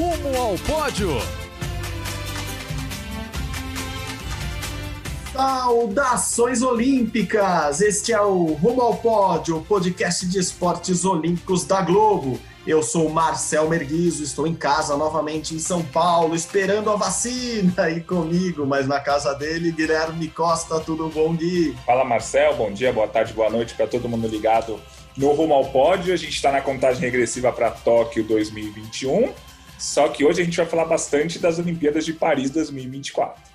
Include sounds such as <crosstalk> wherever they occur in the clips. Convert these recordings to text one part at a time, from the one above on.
Rumo ao pódio! Saudações Olímpicas! Este é o Rumo ao Pódio, o podcast de esportes olímpicos da Globo. Eu sou Marcel Merguizo, estou em casa novamente em São Paulo, esperando a vacina e comigo, mas na casa dele, Guilherme Costa, tudo bom, Gui? Fala Marcel, bom dia, boa tarde, boa noite para todo mundo ligado no Rumo ao Pódio. A gente está na contagem regressiva para Tóquio 2021, só que hoje a gente vai falar bastante das Olimpíadas de Paris 2024.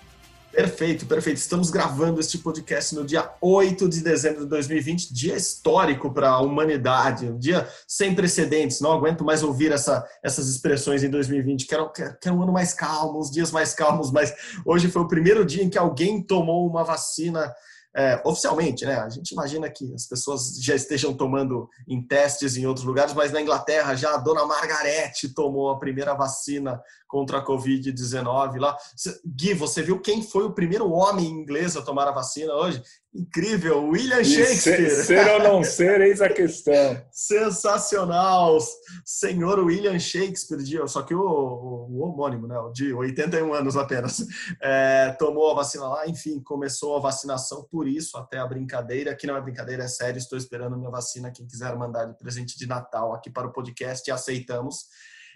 Perfeito, perfeito. Estamos gravando este podcast no dia 8 de dezembro de 2020, dia histórico para a humanidade, um dia sem precedentes. Não aguento mais ouvir essa, essas expressões em 2020. Quero, quero, quero um ano mais calmo, uns dias mais calmos, mas hoje foi o primeiro dia em que alguém tomou uma vacina é, oficialmente, né? A gente imagina que as pessoas já estejam tomando em testes em outros lugares, mas na Inglaterra já a dona Margarete tomou a primeira vacina contra a Covid-19 lá. Gui, você viu quem foi o primeiro homem inglês a tomar a vacina hoje? Incrível, William Shakespeare. Ser, ser ou não ser, eis a questão. <laughs> Sensacional, senhor William Shakespeare, de, só que o, o, o, homônimo, né, de 81 anos apenas, é, tomou a vacina lá, enfim, começou a vacinação, por isso até a brincadeira, que não é brincadeira, é sério, estou esperando minha vacina, quem quiser mandar de presente de Natal aqui para o podcast, aceitamos.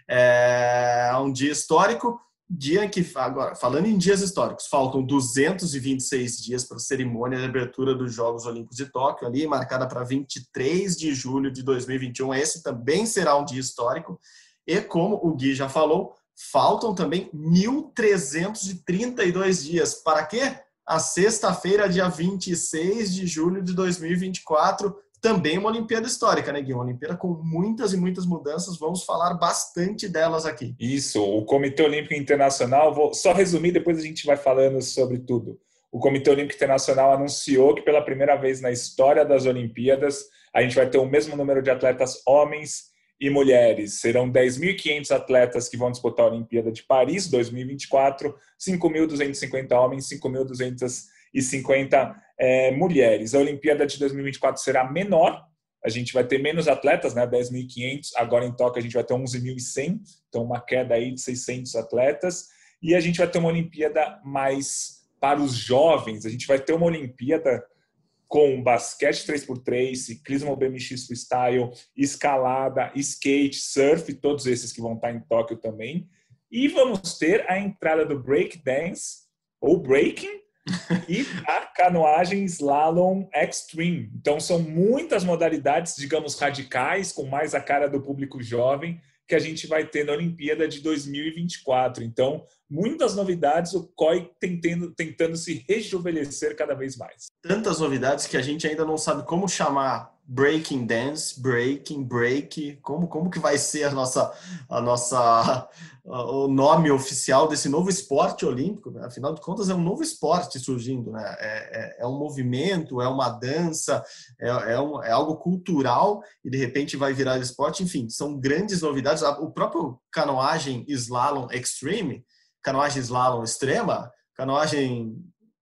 É um dia histórico, dia que, agora, falando em dias históricos, faltam 226 dias para a cerimônia de abertura dos Jogos Olímpicos de Tóquio, ali marcada para 23 de julho de 2021. Esse também será um dia histórico. E como o Gui já falou, faltam também 1.332 dias. Para quê? A sexta-feira, dia 26 de julho de 2024, também uma Olimpíada histórica, né, Gui? Uma Olimpíada com muitas e muitas mudanças. Vamos falar bastante delas aqui. Isso, o Comitê Olímpico Internacional, vou só resumir, depois a gente vai falando sobre tudo. O Comitê Olímpico Internacional anunciou que pela primeira vez na história das Olimpíadas, a gente vai ter o mesmo número de atletas homens e mulheres. Serão 10.500 atletas que vão disputar a Olimpíada de Paris 2024, 5.250 homens, 5.250 é, mulheres. A Olimpíada de 2024 será menor, a gente vai ter menos atletas, né, 10.500, agora em Tóquio a gente vai ter 11.100, então uma queda aí de 600 atletas, e a gente vai ter uma Olimpíada mais para os jovens, a gente vai ter uma Olimpíada com basquete 3x3, ciclismo BMX freestyle, escalada, skate, surf, todos esses que vão estar em Tóquio também. E vamos ter a entrada do break dance ou breaking e a canoagem slalom extreme. Então são muitas modalidades, digamos, radicais, com mais a cara do público jovem, que a gente vai ter na Olimpíada de 2024. Então, muitas novidades, o COI tentando, tentando se rejuvenescer cada vez mais. Tantas novidades que a gente ainda não sabe como chamar breaking dance, breaking, break, como, como que vai ser a nossa, a nossa, o nome oficial desse novo esporte olímpico, né? afinal de contas é um novo esporte surgindo, né? é, é, é um movimento, é uma dança, é, é, um, é algo cultural e de repente vai virar esporte, enfim, são grandes novidades, o próprio canoagem slalom extreme, canoagem slalom extrema, canoagem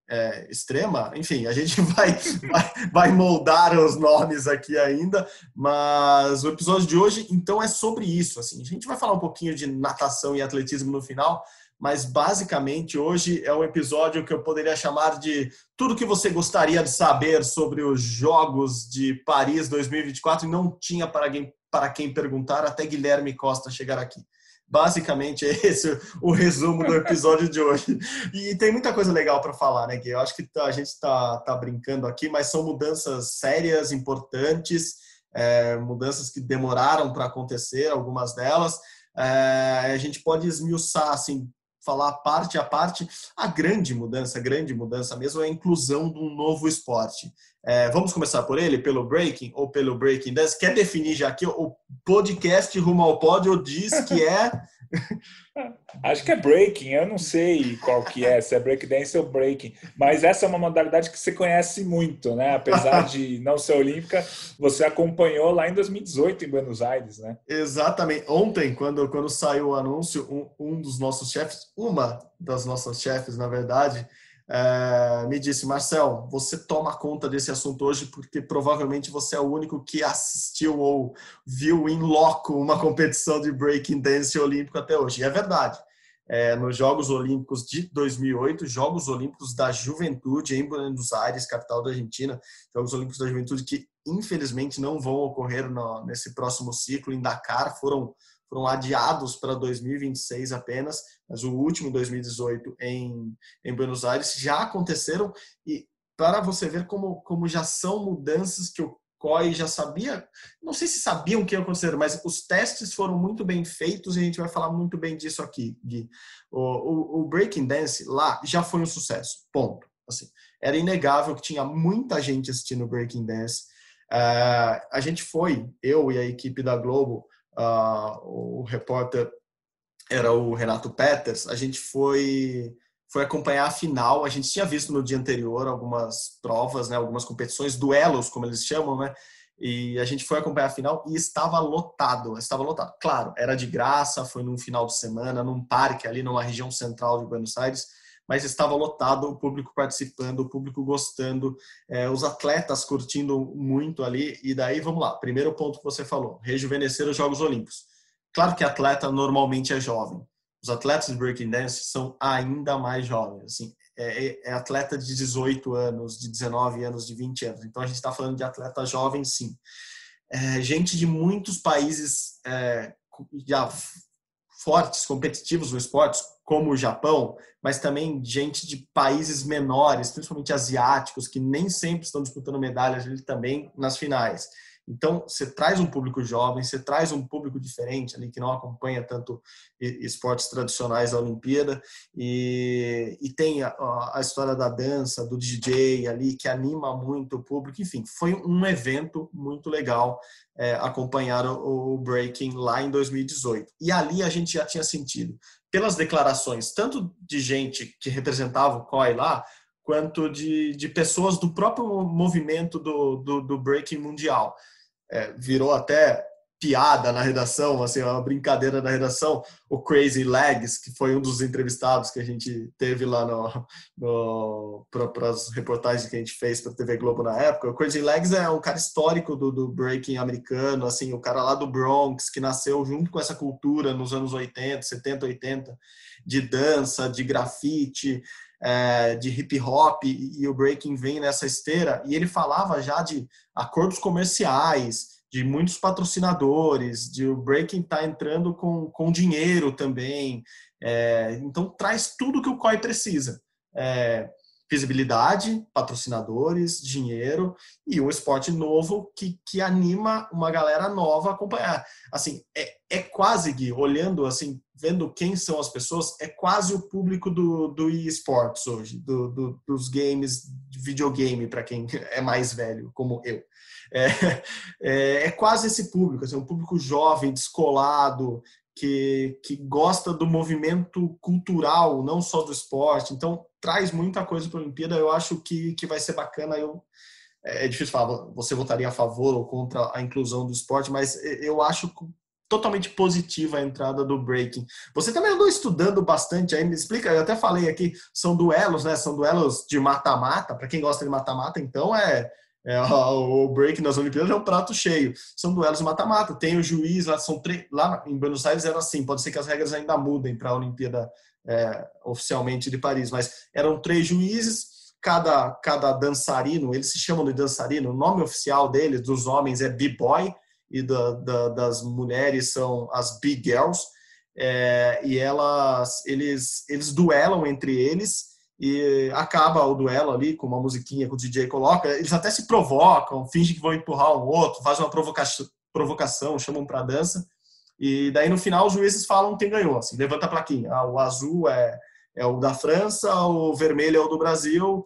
é, extrema, enfim, a gente <laughs> vai, vai, vai, moldar os nomes aqui ainda, mas o episódio de hoje, então, é sobre isso. Assim, a gente vai falar um pouquinho de natação e atletismo no final, mas basicamente hoje é um episódio que eu poderia chamar de tudo que você gostaria de saber sobre os Jogos de Paris 2024 e não tinha para quem, para quem perguntar até Guilherme Costa chegar aqui. Basicamente, é esse o resumo do episódio de hoje. E tem muita coisa legal para falar, né, Gui? Eu acho que tá, a gente está tá brincando aqui, mas são mudanças sérias, importantes, é, mudanças que demoraram para acontecer, algumas delas. É, a gente pode esmiuçar, assim, falar parte a parte, a grande mudança, a grande mudança mesmo é a inclusão de um novo esporte. É, vamos começar por ele, pelo breaking ou pelo breaking dance? Quer definir já aqui o podcast Rumo ao Pódio diz que é <laughs> Acho que é breaking, eu não sei qual que é, se é breakdance ou breaking, mas essa é uma modalidade que você conhece muito, né? Apesar de <laughs> não ser olímpica, você acompanhou lá em 2018 em Buenos Aires, né? Exatamente. Ontem, quando, quando saiu o anúncio, um, um dos nossos chefes, uma das nossas chefes, na verdade, é, me disse, Marcel, você toma conta desse assunto hoje porque provavelmente você é o único que assistiu ou viu em loco uma competição de breaking dance olímpico até hoje. E é verdade. É, nos Jogos Olímpicos de 2008, Jogos Olímpicos da Juventude em Buenos Aires, capital da Argentina, Jogos Olímpicos da Juventude que infelizmente não vão ocorrer no, nesse próximo ciclo em Dakar, foram foram adiados para 2026 apenas, mas o último 2018 em, em Buenos Aires já aconteceram e para você ver como, como já são mudanças que o COI já sabia, não sei se sabiam que ia acontecer, mas os testes foram muito bem feitos e a gente vai falar muito bem disso aqui, Gui. O, o, o Breaking Dance lá já foi um sucesso, ponto. Assim, era inegável que tinha muita gente assistindo Breaking Dance. Uh, a gente foi, eu e a equipe da Globo, uh, o repórter era o Renato Peters, a gente foi foi acompanhar a final. A gente tinha visto no dia anterior algumas provas, né, algumas competições, duelos, como eles chamam, né? E a gente foi acompanhar a final e estava lotado, estava lotado. Claro, era de graça, foi num final de semana, num parque ali numa região central de Buenos Aires, mas estava lotado, o público participando, o público gostando, é, os atletas curtindo muito ali. E daí, vamos lá, primeiro ponto que você falou, rejuvenescer os Jogos Olímpicos. Claro que atleta normalmente é jovem. Os atletas de breaking dance são ainda mais jovens. Assim, é, é, é atleta de 18 anos, de 19 anos, de 20 anos. Então a gente está falando de atleta jovem, sim. É, gente de muitos países é, já fortes, competitivos no esporte, como o Japão, mas também gente de países menores, principalmente asiáticos, que nem sempre estão disputando medalhas ali também nas finais. Então, você traz um público jovem, você traz um público diferente ali que não acompanha tanto esportes tradicionais da Olimpíada e, e tem a, a, história da dança, do DJ ali que anima muito o público. Enfim, foi um evento muito legal é, acompanhar o, o breaking lá em 2018. E ali a gente já tinha sentido pelas declarações tanto de gente que representava o COI lá quanto de, de pessoas do próprio movimento do, do, do breaking mundial é, virou até piada na redação, assim, uma brincadeira na redação, o Crazy Legs, que foi um dos entrevistados que a gente teve lá no, no para as reportagens que a gente fez para a TV Globo na época. O Crazy Legs é um cara histórico do, do breaking americano, assim, o cara lá do Bronx, que nasceu junto com essa cultura nos anos 80, 70, 80, de dança, de grafite, é, de hip hop e, e o breaking vem nessa esteira e ele falava já de acordos comerciais, de muitos patrocinadores, de o breaking tá entrando com, com dinheiro também, é, então traz tudo que o COI precisa. É, visibilidade, patrocinadores, dinheiro e um esporte novo que, que anima uma galera nova a acompanhar. Assim, é, é quase, Gui, olhando assim, vendo quem são as pessoas, é quase o público do, do eSports hoje, do, do, dos games de videogame, para quem <laughs> é mais velho, como eu. É, é, é, quase esse público, assim, um público jovem, descolado, que, que gosta do movimento cultural, não só do esporte. Então, traz muita coisa para a Olimpíada. Eu acho que, que vai ser bacana. Eu, é, é difícil falar, você votaria a favor ou contra a inclusão do esporte, mas eu acho totalmente positiva a entrada do breaking. Você também andou estudando bastante aí, me explica, eu até falei aqui, são duelos, né? São duelos de mata-mata, para quem gosta de mata-mata, então é, é, <laughs> o break nas Olimpíadas é um prato cheio. São duelos mata-mata. Tem o juiz lá, são lá em Buenos Aires era assim. Pode ser que as regras ainda mudem para a Olimpíada é, oficialmente de Paris, mas eram três juízes. Cada, cada dançarino, eles se chamam de dançarino. O nome oficial deles, dos homens, é b-boy e da, da, das mulheres são as b-girls. É, e elas, eles, eles duelam entre eles e acaba o duelo ali com uma musiquinha que o DJ coloca. Eles até se provocam, fingem que vão empurrar um outro, fazem uma provocação, provocação chamam para dança. E daí no final os juízes falam quem ganhou, assim, levanta a plaquinha. Ah, o azul é, é o da França, o vermelho é o do Brasil,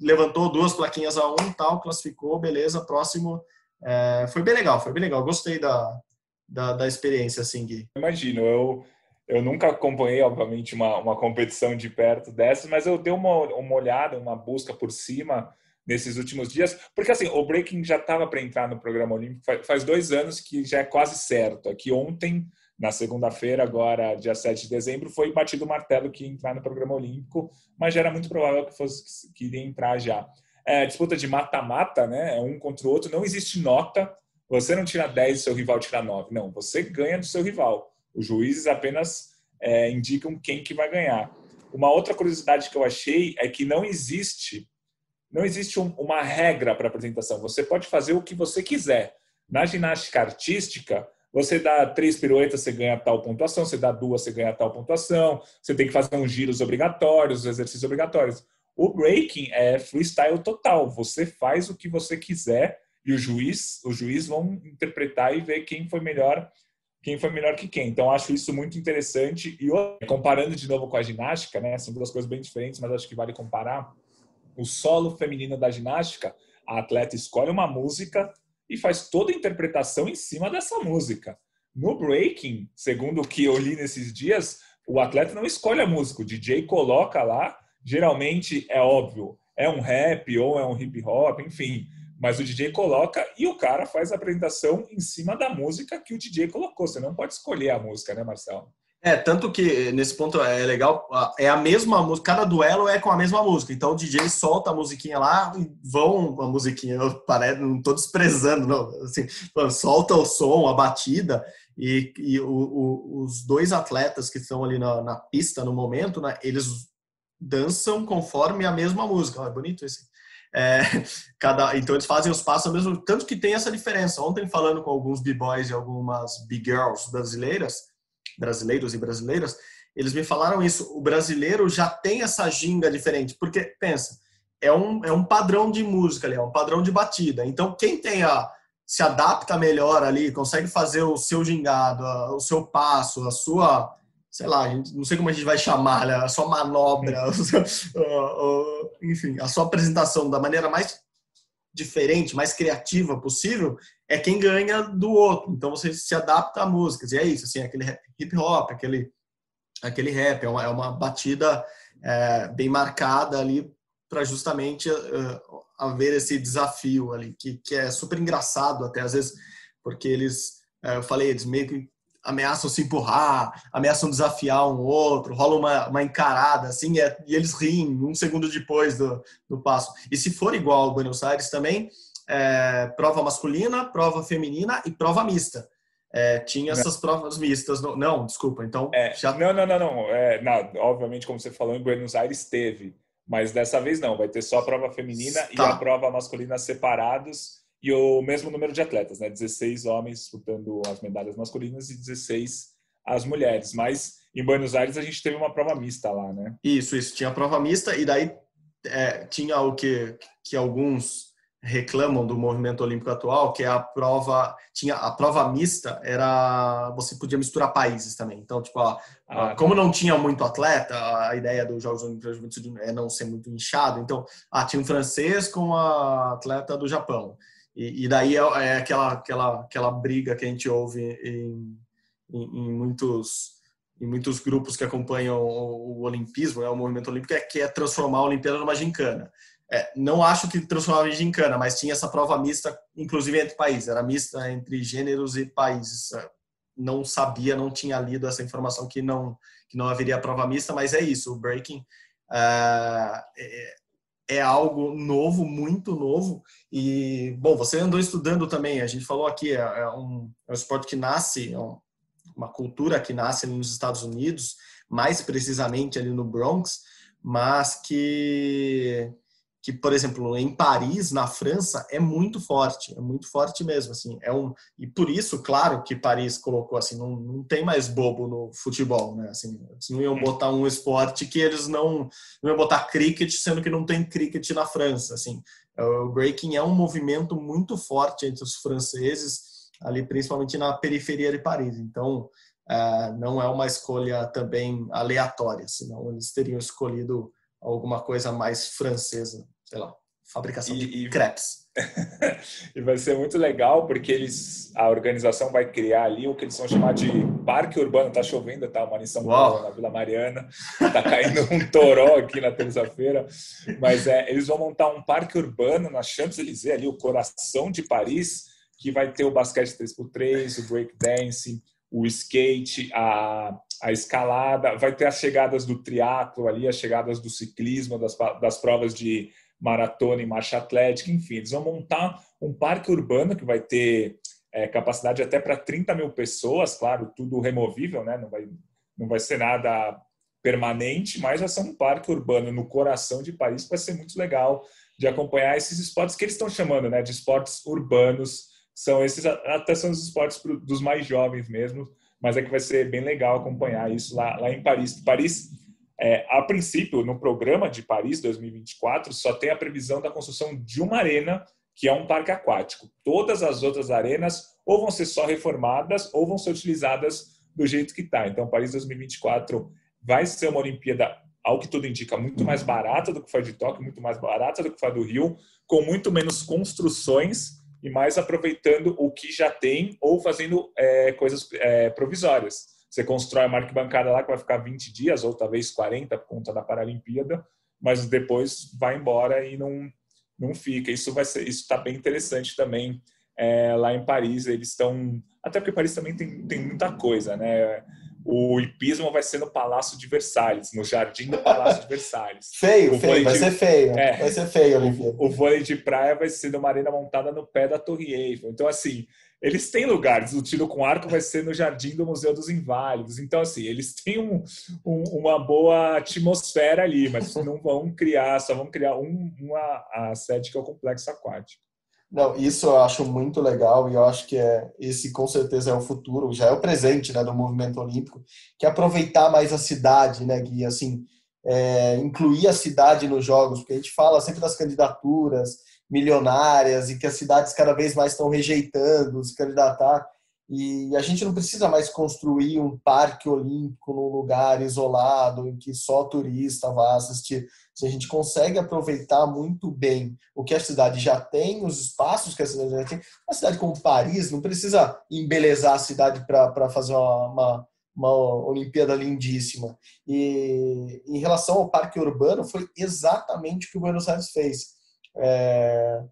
levantou duas plaquinhas a um, tal, classificou, beleza, próximo. É, foi bem legal, foi bem legal. Gostei da, da, da experiência, assim, Gui. Imagino, eu, eu nunca acompanhei, obviamente, uma, uma competição de perto dessas, mas eu dei uma, uma olhada, uma busca por cima nesses últimos dias, porque assim, o breaking já estava para entrar no programa olímpico faz, dois anos que já é quase certo. Aqui ontem na segunda-feira, agora dia 7 de dezembro, foi batido o martelo que ia entrar no programa olímpico, mas já era muito provável que, fosse, que iria entrar já. É, disputa de mata-mata, né? É um contra o outro, não existe nota. Você não tira 10 e seu rival tira 9. Não, você ganha do seu rival. Os juízes apenas é, indicam quem que vai ganhar. Uma outra curiosidade que eu achei é que não existe não existe um, uma regra para apresentação. Você pode fazer o que você quiser. Na ginástica artística, você dá três piruetas, você ganha tal pontuação. Você dá duas, você ganha tal pontuação. Você tem que fazer uns giros obrigatórios, exercícios obrigatórios. O breaking é freestyle total. Você faz o que você quiser e o juiz, os juízes vão interpretar e ver quem foi melhor, quem foi melhor que quem. Então acho isso muito interessante e comparando de novo com a ginástica, né? São duas coisas bem diferentes, mas acho que vale comparar. O solo feminino da ginástica, a atleta escolhe uma música e faz toda a interpretação em cima dessa música. No breaking, segundo o que eu li nesses dias, o atleta não escolhe a música, o DJ coloca lá, geralmente é óbvio, é um rap ou é um hip hop, enfim, mas o DJ coloca e o cara faz a apresentação em cima da música que o DJ colocou. Você não pode escolher a música, né, Marcelo? É, tanto que nesse ponto é legal, é a mesma música, cada duelo é com a mesma música. Então o DJ solta a musiquinha lá e vão a musiquinha, eu parece, não estou desprezando, não. Assim, solta o som, a batida, e, e o, o, os dois atletas que estão ali na, na, pista no momento, né, eles dançam conforme a mesma música. é bonito esse. É, <laughs> cada, então eles fazem os passos ao mesmo tanto que tem essa diferença. Ontem falando com alguns b-boys e algumas b-girls brasileiras, brasileiros e brasileiras, eles me falaram isso. O brasileiro já tem essa ginga diferente, porque pensa, é um, é um padrão de música ali, é um padrão de batida. Então, quem tem a se adapta melhor ali, consegue fazer o seu gingado, o seu passo, a sua, sei lá, não sei como a gente vai chamar, né? a sua manobra, <laughs> enfim, a sua apresentação da maneira mais diferente, mais criativa possível, é quem ganha do outro. Então você se adapta a músicas. E é isso, assim, aquele hip hop, aquele, aquele rap, é uma, é uma batida é, bem marcada ali para justamente uh, haver esse desafio ali, que, que é super engraçado até às vezes, porque eles, uh, eu falei, eles meio que ameaçam se empurrar, ameaçam desafiar um outro, rola uma, uma encarada, assim, é, e eles riem um segundo depois do, do passo. E se for igual ao Buenos Aires também, é, prova masculina, prova feminina e prova mista. É, tinha essas provas mistas. No... Não, desculpa, então... É, já... Não, não, não, não. É, não. Obviamente, como você falou, em Buenos Aires teve, mas dessa vez não, vai ter só a prova feminina tá. e a prova masculina separados e o mesmo número de atletas, né? 16 homens disputando as medalhas masculinas e 16 as mulheres. Mas em Buenos Aires a gente teve uma prova mista lá, né? Isso, isso. Tinha prova mista e daí é, tinha o que, que alguns reclamam do movimento olímpico atual, que é a prova tinha a prova mista era você podia misturar países também. Então, tipo, ah, como não tinha muito atleta, a ideia dos Jogos Olímpicos é não ser muito inchado. Então, ah, tinha um francês com a atleta do Japão. E, e daí é, é, aquela, aquela, aquela briga que a gente ouve em, em, em muitos em muitos grupos que acompanham o, o olimpismo, né, o movimento olímpico, é que é transformar a Olimpíada numa gincana. É, não acho que transformava em gincana, mas tinha essa prova mista, inclusive entre países, era mista entre gêneros e países. É, não sabia, não tinha lido essa informação que não que não haveria prova mista, mas é isso. O breaking é, é é algo novo, muito novo. E, bom, você andou estudando também, a gente falou aqui, é, é um, é um esporte que nasce, é uma cultura que nasce nos Estados Unidos, mais precisamente ali no Bronx, mas que que, por exemplo, em Paris, na França, é muito forte, é muito forte mesmo, assim, é um e por isso, claro, que Paris colocou assim, não, não tem mais bobo no futebol, né? Assim, eles não iam botar um esporte que eles não, não iam botar cricket, sendo que não tem cricket na França, assim. O breaking é um movimento muito forte entre os franceses, ali principalmente na periferia de Paris. Então, uh, não é uma escolha também aleatória, senão eles teriam escolhido alguma coisa mais francesa, sei lá, fabricação e, de e... <laughs> crepes. e vai ser muito legal porque eles, a organização vai criar ali o que eles vão chamar de parque urbano. Tá chovendo, tá? Uma em São Paulo, na Vila Mariana. Tá caindo um toró aqui na terça-feira. Mas é, eles vão montar um parque urbano na Champs-Élysées, ali, o coração de Paris, que vai ter o basquete 3x3, o breakdance, o skate, a, a escalada, vai ter as chegadas do triatlo ali, as chegadas do ciclismo, das, das provas de maratona e marcha atlética, enfim, eles vão montar um parque urbano que vai ter é, capacidade até para 30 mil pessoas, claro, tudo removível, né? Não vai, não vai ser nada permanente, mas vai ser um parque urbano no coração de Paris, vai ser muito legal de acompanhar esses esportes que eles estão chamando, né, de esportes urbanos. São esses até são os esportes dos mais jovens mesmo, mas é que vai ser bem legal acompanhar isso lá, lá em Paris. Paris é, a princípio, no programa de Paris 2024, só tem a previsão da construção de uma arena, que é um parque aquático. Todas as outras arenas ou vão ser só reformadas ou vão ser utilizadas do jeito que está. Então, Paris 2024 vai ser uma Olimpíada, ao que tudo indica, muito mais barata do que foi de Tóquio, muito mais barata do que foi do Rio, com muito menos construções e mais aproveitando o que já tem ou fazendo é, coisas é, provisórias. Você constrói uma arquibancada lá que vai ficar 20 dias ou talvez 40 por conta da Paralimpíada, mas depois vai embora e não, não fica. Isso vai ser, isso está bem interessante também é, lá em Paris. Eles estão, até porque Paris também tem, tem muita coisa, né? O hipismo vai ser no Palácio de Versalhes, no Jardim do Palácio de Versalhes. <laughs> feio, feio, vai de, ser feio. É, vai ser feio, Olimpíada. O, o vôlei de praia vai ser numa arena montada no pé da Torre Eiffel. Então, assim, eles têm lugares. O tiro com arco vai ser no Jardim do Museu dos Inválidos. Então, assim, eles têm um, um, uma boa atmosfera ali, mas não vão criar, só vão criar um, uma a sede que é o complexo aquático. Não, isso eu acho muito legal e eu acho que é esse com certeza é o futuro, já é o presente, né, do movimento olímpico, que é aproveitar mais a cidade, né, Gui, assim, é, incluir a cidade nos jogos, porque a gente fala sempre das candidaturas, milionárias e que as cidades cada vez mais estão rejeitando se candidatar. E a gente não precisa mais construir um parque olímpico num lugar isolado em que só turista vai assistir. Se a gente consegue aproveitar muito bem o que a cidade já tem, os espaços que a cidade já tem, uma cidade como Paris não precisa embelezar a cidade para fazer uma, uma, uma Olimpíada lindíssima. E em relação ao parque urbano, foi exatamente o que o Buenos Aires fez é,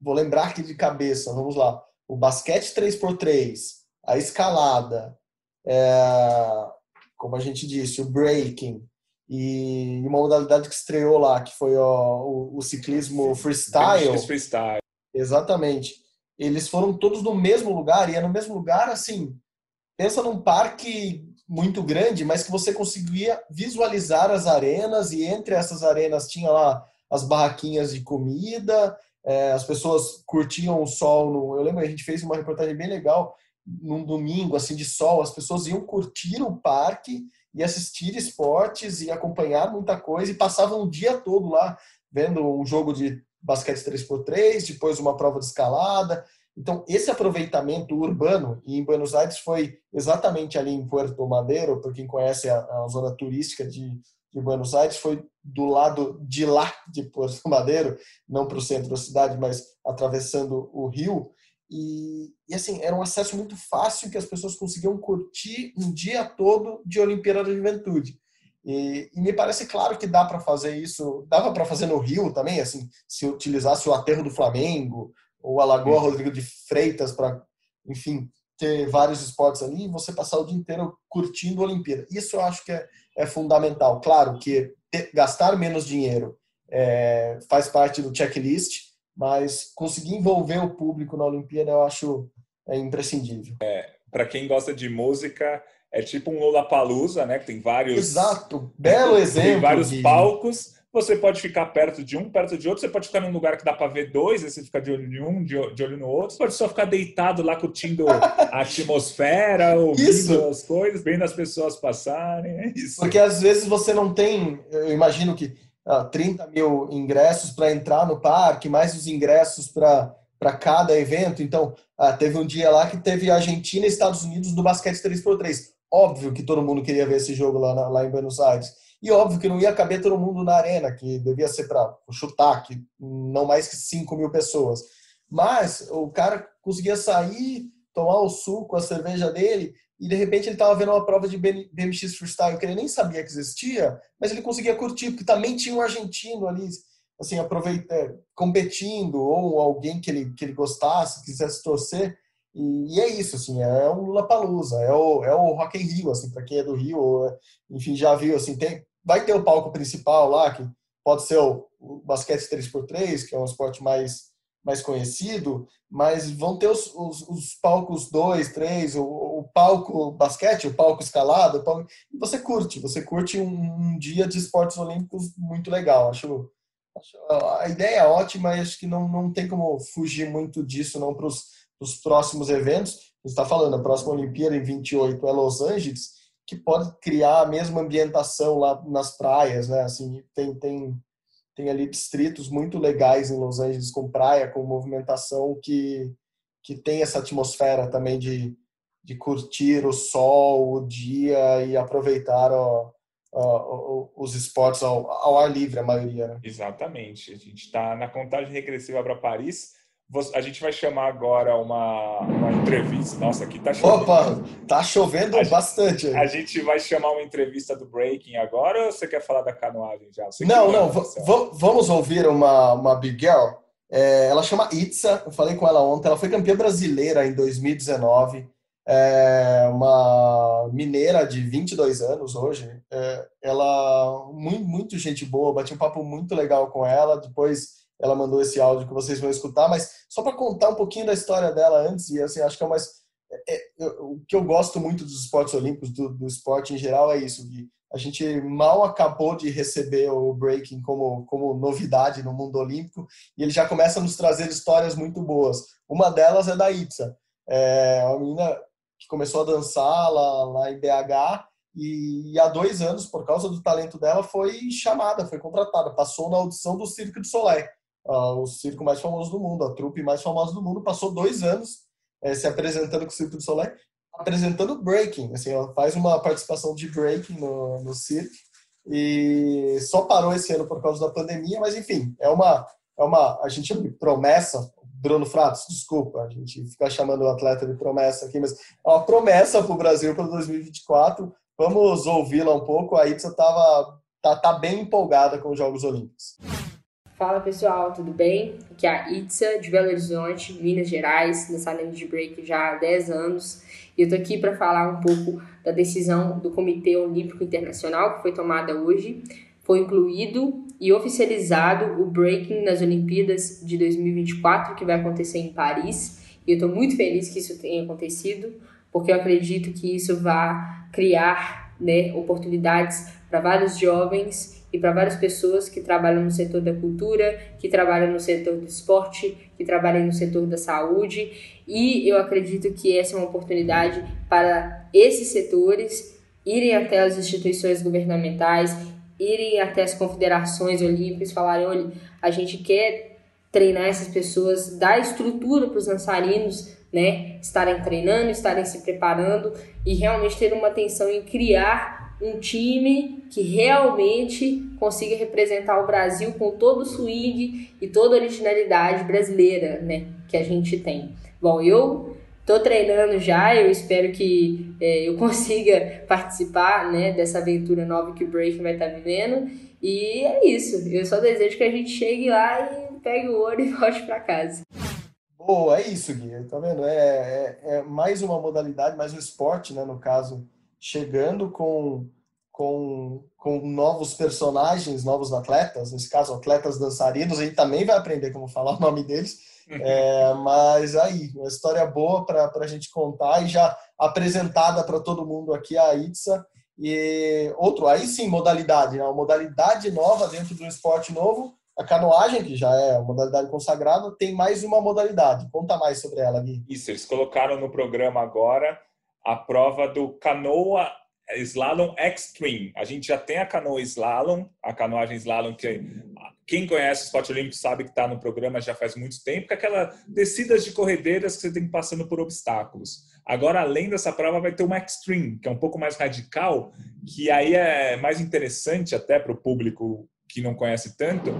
vou lembrar aqui de cabeça, vamos lá. O basquete 3x3, a escalada, é, como a gente disse, o breaking, e uma modalidade que estreou lá, que foi ó, o, o, ciclismo freestyle. freestyle. Exatamente. Eles foram todos no mesmo lugar, e é no mesmo lugar, assim, pensa num parque muito grande, mas que você conseguia visualizar as arenas, e entre essas arenas tinha lá as barraquinhas de comida, é, as pessoas curtiam o sol. No, eu lembro, a gente fez uma reportagem bem legal num domingo assim de sol, as pessoas iam curtir o parque e assistir esportes e acompanhar muita coisa e passavam o dia todo lá vendo um jogo de basquete 3x3, depois uma prova de escalada. Então, esse aproveitamento urbano, em Buenos Aires foi exatamente ali em Puerto Madeiro, para quem conhece a, a zona turística de, de Buenos Aires, foi do lado de lá de Porto Madeiro, não para o centro da cidade, mas atravessando o rio. E, e, assim, era um acesso muito fácil que as pessoas conseguiam curtir um dia todo de Olimpíada da Juventude. E, e me parece claro que dá para fazer isso, dava para fazer no Rio também, assim, se utilizasse o aterro do Flamengo ou a Lagoa Rodrigo de Freitas para, enfim, ter vários esportes ali e você passar o dia inteiro curtindo a Olimpíada. Isso eu acho que é, é fundamental. Claro que ter, gastar menos dinheiro é, faz parte do checklist, mas conseguir envolver o público na Olimpíada eu acho é imprescindível. É, Para quem gosta de música, é tipo um Lollapalooza, né? Que tem vários. Exato, belo <laughs> exemplo. Tem vários palcos você pode ficar perto de um, perto de outro, você pode ficar num lugar que dá para ver dois, aí você fica de olho em um, de olho no outro, você pode só ficar deitado lá curtindo <laughs> a atmosfera, ouvindo isso. as coisas, vendo as pessoas passarem, é isso. Porque às vezes você não tem, eu imagino que ah, 30 mil ingressos para entrar no parque, mais os ingressos para cada evento. Então, ah, teve um dia lá que teve Argentina e Estados Unidos no basquete 3x3. Óbvio que todo mundo queria ver esse jogo lá, lá em Buenos Aires. E óbvio que não ia caber todo mundo na arena, que devia ser para chutar, que não mais que 5 mil pessoas. Mas o cara conseguia sair, tomar o suco, a cerveja dele, e de repente ele estava vendo uma prova de BMX Freestyle que ele nem sabia que existia, mas ele conseguia curtir, porque também tinha um argentino ali assim, aproveita, é, competindo, ou alguém que ele, que ele gostasse, quisesse torcer. E, e é isso, assim, é um Lula Palusa, é o, é o Rock in Rio, assim, para quem é do Rio, ou, enfim, já viu, assim, tem, vai ter o palco principal lá, que pode ser o, o basquete 3x3, que é um esporte mais, mais conhecido, mas vão ter os, os, os palcos 2, 3, o, o, palco basquete, o palco escalado, o palco, e você curte, você curte um, um dia de esportes olímpicos muito legal, acho a ideia é ótima e acho que não, não tem como fugir muito disso não para os próximos eventos. A está falando, a próxima Olimpíada em 28 é Los Angeles, que pode criar a mesma ambientação lá nas praias, né? Assim, tem, tem, tem ali distritos muito legais em Los Angeles com praia, com movimentação que, que tem essa atmosfera também de, de curtir o sol, o dia e aproveitar ó, uh, os esportes ao, ao, ar livre, a maioria. Né? Exatamente. A gente está na contagem regressiva para Paris. A gente vai chamar agora uma, uma entrevista. Nossa, aqui tá chovendo. Opa, tá chovendo a bastante. Gente, a gente vai chamar uma entrevista do Breaking agora ou você quer falar da canoagem já? Você não, não. Vamos ouvir uma, uma Big Girl. É, ela chama Itza, eu falei com ela ontem. Ela foi campeã brasileira em 2019 é uma mineira de 22 anos hoje. É, ela, muito, muito gente boa, bati um papo muito legal com ela. Depois ela mandou esse áudio que vocês vão escutar, mas só para contar um pouquinho da história dela antes, e assim, acho que é mais. É, é, o que eu gosto muito dos esportes olímpicos, do, do esporte em geral, é isso, que a gente mal acabou de receber o breaking como, como novidade no mundo olímpico e ele já começa a nos trazer histórias muito boas. Uma delas é da Itza. É uma menina que começou a dançar lá, lá em BH e, há dois anos, por causa do talento dela, foi chamada, foi contratada, passou na audição do Cirque du Soleil, uh, o circo mais famoso do mundo, a trupe mais famosa do mundo, passou dois anos é, se apresentando com o Cirque du Soleil, apresentando breaking, assim, ela faz uma participação de breaking no, no cirque e só parou esse ano por causa da pandemia, mas enfim, é uma é uma a gente promessa Bruno Fratos, desculpa, a gente fica chamando o atleta de promessa aqui, mas é uma promessa para o Brasil para 2024. Vamos ouvi-la um pouco. A Itza tava, tá, tá bem empolgada com os Jogos Olímpicos. Fala pessoal, tudo bem? Aqui é a Itza de Belo Horizonte, Minas Gerais, dançarina de break já há 10 anos. E eu tô aqui para falar um pouco da decisão do Comitê Olímpico Internacional que foi tomada hoje foi incluído e oficializado o breaking nas Olimpíadas de 2024, que vai acontecer em Paris. E eu estou muito feliz que isso tenha acontecido, porque eu acredito que isso vai criar né, oportunidades para vários jovens e para várias pessoas que trabalham no setor da cultura, que trabalham no setor do esporte, que trabalham no setor da saúde. E eu acredito que essa é uma oportunidade para esses setores irem até as instituições governamentais irem até as confederações olímpicas, falarem, olha, a gente quer treinar essas pessoas, dar estrutura para os dançarinos, né, estarem treinando, estarem se preparando e realmente ter uma atenção em criar um time que realmente consiga representar o Brasil com todo o swing e toda a originalidade brasileira, né, que a gente tem. Bom, eu Estou treinando já, eu espero que é, eu <laughs> consiga participar né, dessa aventura nova que o Breaking vai estar tá vivendo. E é isso. Eu só desejo que a gente chegue lá e pegue o ouro <laughs> e volte para casa. Boa, é isso, Gui. Tá vendo? É, é, é, mais uma modalidade, mais um esporte, né? No caso, chegando com, com, com novos personagens, novos atletas, nesse caso, atletas dançarinos. A gente também vai aprender como falar <laughs> o nome deles é, mas aí, uma história boa para a gente contar e já apresentada para todo mundo aqui, a Itza. E outro, aí sim, modalidade, né? uma modalidade nova dentro do esporte novo. A canoagem, que já é uma modalidade consagrada, tem mais uma modalidade. Conta mais sobre ela, Gui. Isso, eles colocaram no programa agora a prova do canoa Slalom Extreme. A gente já tem a canoa Slalom, a canoagem Slalom que quem conhece o esporte olímpico sabe que está no programa já faz muito tempo, que é aquela descidas de corredeiras que você tem passando por obstáculos. Agora, além dessa prova, vai ter uma extreme, que é um pouco mais radical, que aí é mais interessante até para o público que não conhece tanto,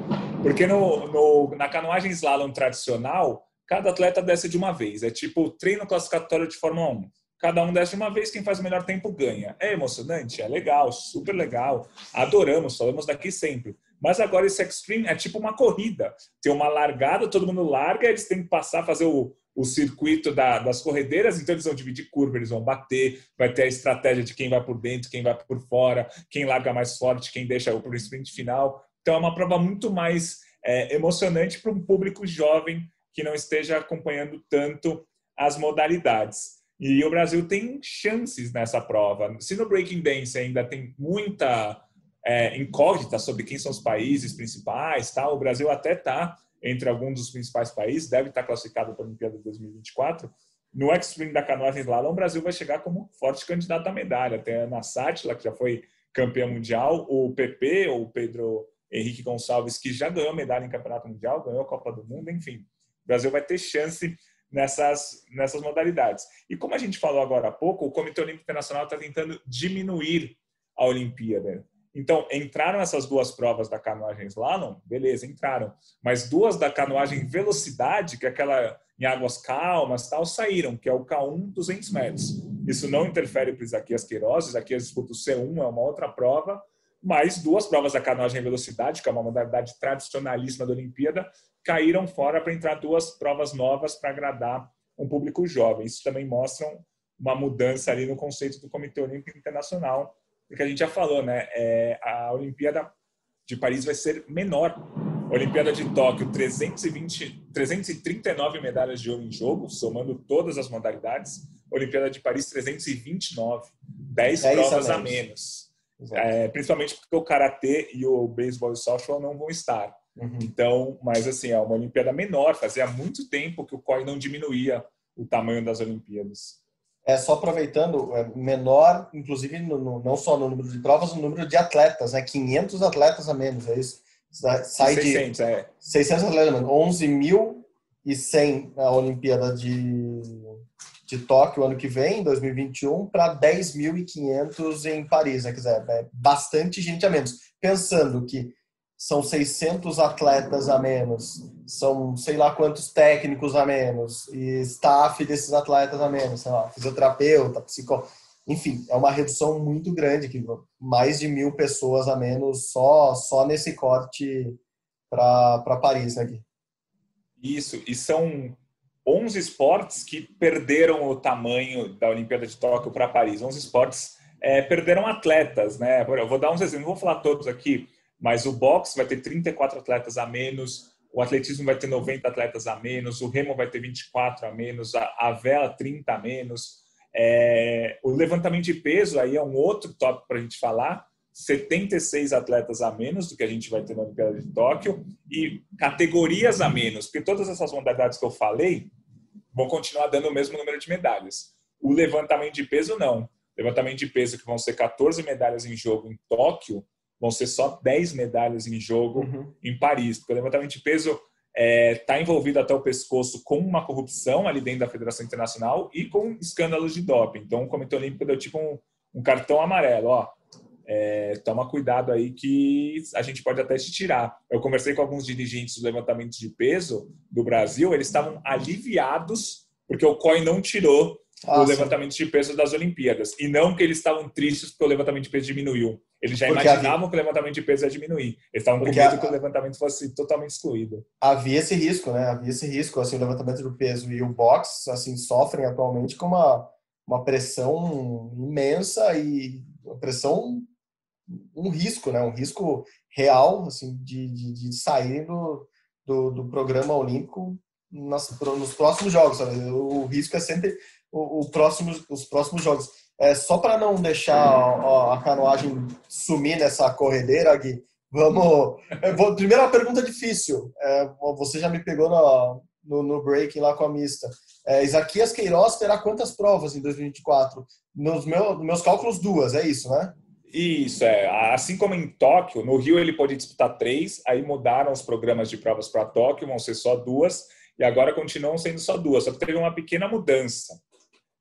porque no, no, na canoagem slalom tradicional, cada atleta desce de uma vez. É tipo treino classificatório de Fórmula 1. Cada um desce de uma vez, quem faz o melhor tempo ganha. É emocionante? É legal, super legal. Adoramos, falamos daqui sempre. Mas agora esse Extreme é tipo uma corrida. Tem uma largada, todo mundo larga, eles têm que passar, fazer o, o circuito da, das corredeiras, então eles vão dividir curva, eles vão bater, vai ter a estratégia de quem vai por dentro, quem vai por fora, quem larga mais forte, quem deixa o sprint final. Então é uma prova muito mais é, emocionante para um público jovem que não esteja acompanhando tanto as modalidades. E o Brasil tem chances nessa prova. Se no Breaking Dance ainda tem muita é, incógnita sobre quem são os países principais, tá? o Brasil até está entre alguns dos principais países, deve estar classificado para a Olimpíada de 2024. No Extreme da canoagem slalom, o Brasil vai chegar como forte candidato à medalha. Tem a Ana Sátila, que já foi campeã mundial, o PP, o Pedro Henrique Gonçalves, que já ganhou medalha em campeonato mundial, ganhou a Copa do Mundo, enfim. O Brasil vai ter chance nessas, nessas modalidades. E como a gente falou agora há pouco, o Comitê Olímpico Internacional está tentando diminuir a Olimpíada. Então, entraram essas duas provas da canoagem slalom, beleza, entraram. Mas duas da canoagem velocidade, que é aquela em águas calmas, tal, saíram, que é o K1 200 metros. Isso não interfere para Isaquias Queiroz, Isaquias disputa o C1, é uma outra prova, mas duas provas da canoagem velocidade, que é uma modalidade tradicionalíssima da Olimpíada, caíram fora para entrar duas provas novas para agradar um público jovem. Isso também mostra uma mudança ali no conceito do Comitê Olímpico Internacional, porque a gente já falou, né? É, a Olimpíada de Paris vai ser menor. A Olimpíada de Tóquio, 320, 339 medalhas de ouro em jogo, somando todas as modalidades. A Olimpíada de Paris, 329, 10 é provas a menos. É, principalmente porque o karatê e o beisebol e o softball não vão estar. Uhum. Então, mas assim, é uma Olimpíada menor. Fazia muito tempo que o COI não diminuía o tamanho das Olimpíadas é só aproveitando, é menor, inclusive no, no, não só no número de provas, no número de atletas, né? 500 atletas a menos, é isso? Sai 600, de é. 600 atletas, 11.100 na Olimpíada de, de Tóquio ano que vem, 2021, para 10.500 em Paris, né? Quer dizer, é bastante gente a menos. Pensando que são 600 atletas a menos, são sei lá quantos técnicos a menos, e staff desses atletas a menos, sei lá, fisioterapeuta, psicólogo, enfim, é uma redução muito grande, que mais de mil pessoas a menos só, só nesse corte para Paris, né, Gui? Isso, e são 11 esportes que perderam o tamanho da Olimpíada de Tóquio para Paris, 11 esportes é, perderam atletas, né? Eu vou dar uns exemplos, não vou falar todos aqui, mas o boxe vai ter 34 atletas a menos, o atletismo vai ter 90 atletas a menos, o remo vai ter 24 a menos, a, a vela 30 a menos. É, o levantamento de peso aí é um outro tópico para a gente falar. 76 atletas a menos do que a gente vai ter na Olimpíada de Tóquio e categorias a menos, porque todas essas modalidades que eu falei vão continuar dando o mesmo número de medalhas. O levantamento de peso não. Levantamento de peso que vão ser 14 medalhas em jogo em Tóquio, vão ser só 10 medalhas em jogo uhum. em Paris, porque o levantamento de peso está é, tá envolvido até o pescoço com uma corrupção ali dentro da Federação Internacional e com escândalos de doping. Então, o Comitê Olímpico deu tipo um, um cartão amarelo, ó. É, toma cuidado aí que a gente pode até te tirar. Eu conversei com alguns dirigentes do levantamento de peso do Brasil, eles estavam aliviados porque o COI não tirou ah, o levantamento de peso das Olimpíadas. E não que eles estavam tristes porque o levantamento de peso diminuiu. Eles já porque imaginavam havia... que o levantamento de peso ia diminuir. Eles estavam com medo a... que o levantamento fosse totalmente excluído. Havia esse risco, né? Havia esse risco. Assim, o levantamento do peso e o boxe assim, sofrem atualmente com uma, uma pressão imensa e uma pressão, um risco, né? Um risco real assim, de, de, de sair do, do, do programa olímpico nas, nos próximos jogos. Sabe? O risco é sempre o, o próximo, os próximos jogos. É, só para não deixar ó, a canoagem sumir nessa corredeira, Gui, vamos. <laughs> Vou, primeira pergunta difícil. É, você já me pegou no, no, no break lá com a mista. É, Isaquias Queiroz terá quantas provas em 2024? Nos, meu, meus cálculos, duas, é isso, né? Isso, é. Assim como em Tóquio, no Rio ele pode disputar três, aí mudaram os programas de provas para Tóquio, vão ser só duas, e agora continuam sendo só duas, só que teve uma pequena mudança.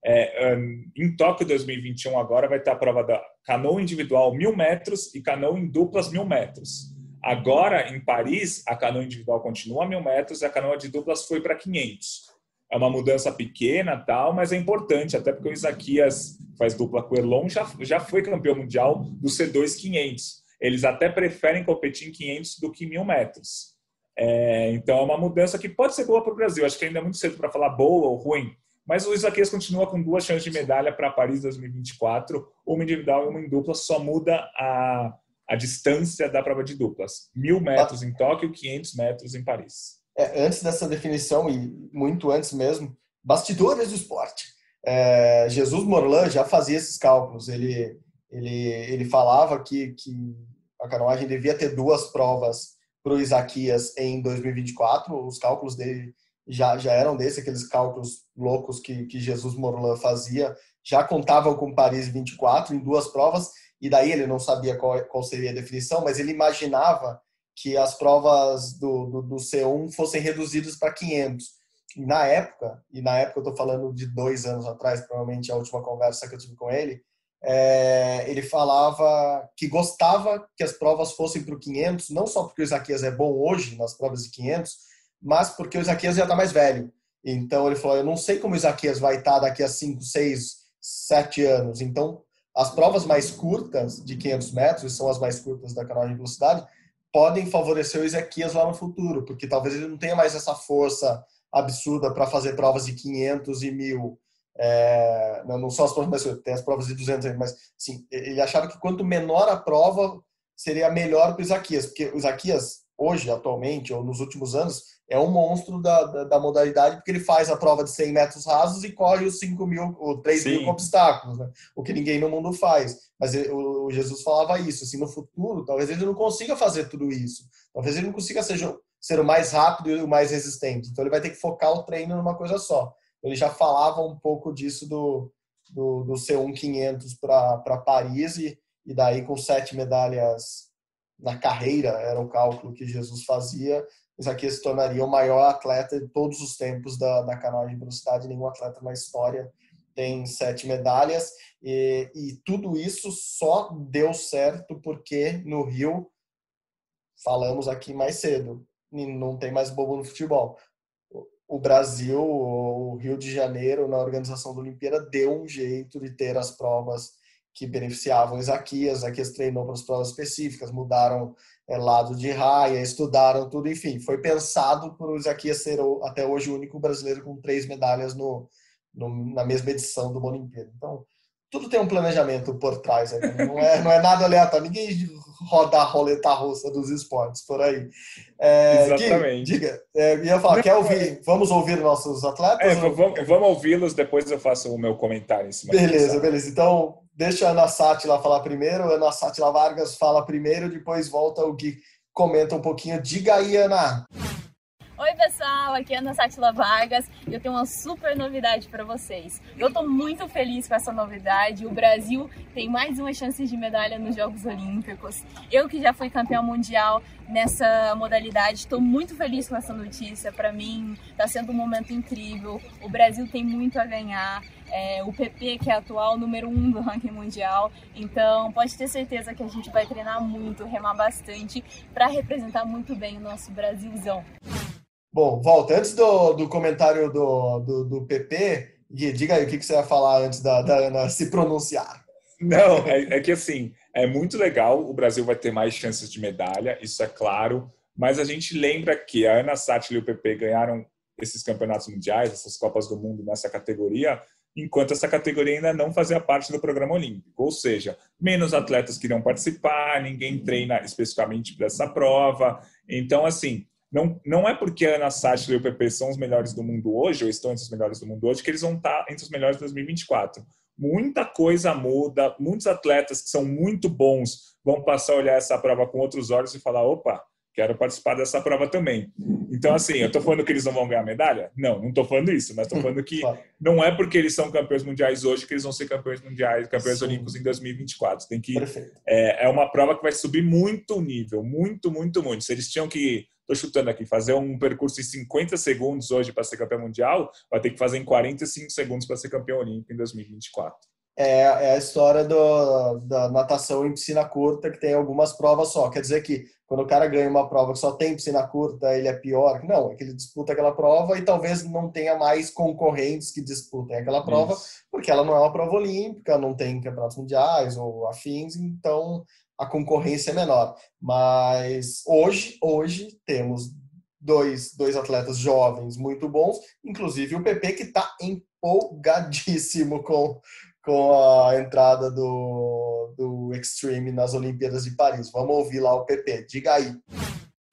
É, em Tóquio 2021 agora vai ter a prova da canoa individual mil metros e canoa em duplas mil metros. Agora, em Paris, a canoa individual continua a mil metros e a canoa de duplas foi para 500. É uma mudança pequena, tal, mas é importante, até porque o Isaquias faz dupla com o Elon, já, já foi campeão mundial do C2 500. Eles até preferem competir em 500 do que em mil metros. É, então, é uma mudança que pode ser boa para o Brasil. Acho que ainda é muito cedo para falar boa ou ruim, mas o Isaquias continua com duas chances de medalha para Paris 2024, uma individual e uma em dupla, só muda a a distância da prova de duplas. Mil metros em Tóquio, 500 metros em Paris. É, antes dessa definição, e muito antes mesmo, bastidores do esporte. É, Jesus Morlan já fazia esses cálculos. Ele, ele, ele falava que, que a canoagem devia ter duas provas para o Isaquias em 2024. Os cálculos dele já, já eram desses, aqueles cálculos loucos que, que Jesus Morlan fazia. Já contavam com Paris 24 em duas provas e daí ele não sabia qual, qual seria a definição, mas ele imaginava que as provas do, do, do C1 fossem reduzidas para 500. E na época, e na época eu estou falando de dois anos atrás, provavelmente a última conversa que eu tive com ele, é, ele falava que gostava que as provas fossem para o 500, não só porque o Isaquias é bom hoje nas provas de 500, mas porque o Isaquias já está mais velho. Então ele falou: Eu não sei como o Isaquias vai estar tá daqui a 5, 6, 7 anos. Então as provas mais curtas, de 500 metros, são as mais curtas da canoagem de velocidade, podem favorecer o Ezequias lá no futuro, porque talvez ele não tenha mais essa força absurda para fazer provas de 500 e 1000. É, não são as provas curtas, tem as provas de 200, mas sim, ele achava que quanto menor a prova, seria melhor para o Isaquias, porque o Isaquias, hoje, atualmente, ou nos últimos anos, é um monstro da, da, da, modalidade, porque ele faz a prova de 100 metros rasos e corre os 5 mil, ou 3 Sim. mil com obstáculos, né? o que ninguém no mundo faz. Mas o Jesus falava isso, assim, no futuro, talvez ele não consiga fazer tudo isso. Talvez ele não consiga ser, ser o mais rápido e o mais resistente. Então ele vai ter que focar o treino numa coisa só. Ele já falava um pouco disso do, do, do C1 500 para Paris e, e daí com sete medalhas na carreira, era o cálculo que Jesus fazia, Isaquias se tornaria o maior atleta de todos os tempos da, da canoagem de velocidade. Nenhum atleta na história tem sete medalhas. E, e tudo isso só deu certo porque no Rio, falamos aqui mais cedo, não tem mais bobo no futebol. O Brasil, o Rio de Janeiro, na organização da Olimpíada, deu um jeito de ter as provas que beneficiavam Isaquias. Isaquias treinou para as provas específicas, mudaram é, lado de raia, estudaram tudo, enfim, foi pensado por Isaquias ser até hoje o único brasileiro com três medalhas no, no na mesma edição do Olimpíada. Então, tudo tem um planejamento por trás, né? não, é, não é nada aleatório, ninguém roda a roleta russa dos esportes por aí. É, Exatamente. Diga, é, ia falar, quer ouvir? Vamos ouvir nossos atletas? É, vamos, vamos ouvi-los, depois eu faço o meu comentário em cima Beleza, disso. beleza. Então, deixa a Ana Sátila falar primeiro, a Ana Sátila Vargas fala primeiro, depois volta o Gui comenta um pouquinho. Diga aí, Ana! Oi, pessoal, aqui é a Ana Sátila Vargas e eu tenho uma super novidade para vocês. Eu estou muito feliz com essa novidade. O Brasil tem mais uma chance de medalha nos Jogos Olímpicos. Eu que já fui campeão mundial nessa modalidade, estou muito feliz com essa notícia. Para mim, está sendo um momento incrível. O Brasil tem muito a ganhar é, o PP, que é atual número um do ranking mundial. Então, pode ter certeza que a gente vai treinar muito, remar bastante, para representar muito bem o nosso Brasilzão. Bom, volta. Antes do, do comentário do, do, do PP, Gui, diga aí o que, que você ia falar antes da, da Ana se pronunciar. Não, é, é que assim, é muito legal, o Brasil vai ter mais chances de medalha, isso é claro, mas a gente lembra que a Ana Sátila e o PP ganharam esses campeonatos mundiais, essas Copas do Mundo nessa categoria, enquanto essa categoria ainda não fazia parte do programa olímpico. Ou seja, menos atletas queriam participar, ninguém treina especificamente para essa prova. Então, assim, não, não é porque a Ana Sátila e o PP são os melhores do mundo hoje, ou estão entre os melhores do mundo hoje, que eles vão estar entre os melhores de 2024. Muita coisa muda, muitos atletas que são muito bons vão passar a olhar essa prova com outros olhos e falar: opa, quero participar dessa prova também. Então, assim, eu estou falando que eles não vão ganhar medalha? Não, não estou falando isso, mas estou falando que não é porque eles são campeões mundiais hoje que eles vão ser campeões mundiais, campeões Sim. olímpicos em 2024. Tem que é, é, uma prova que vai subir muito o nível, muito, muito, muito. Se eles tinham que, estou chutando aqui, fazer um percurso em 50 segundos hoje para ser campeão mundial, vai ter que fazer em 45 segundos para ser campeão olímpico em 2024 é, é a história do, da natação em piscina curta, que tem algumas provas só. Quer dizer que quando o cara ganha uma prova que só tem piscina curta, ele é pior? Não, é que ele disputa aquela prova e talvez não tenha mais concorrentes que disputem aquela prova, Isso. porque ela não é uma prova olímpica, não tem campeonatos mundiais ou afins, então a concorrência é menor. Mas hoje, hoje temos dois, dois atletas jovens muito bons, inclusive o PP que está empolgadíssimo com, com a entrada do, do Extreme nas Olimpíadas de Paris. Vamos ouvir lá o PP. Diga aí.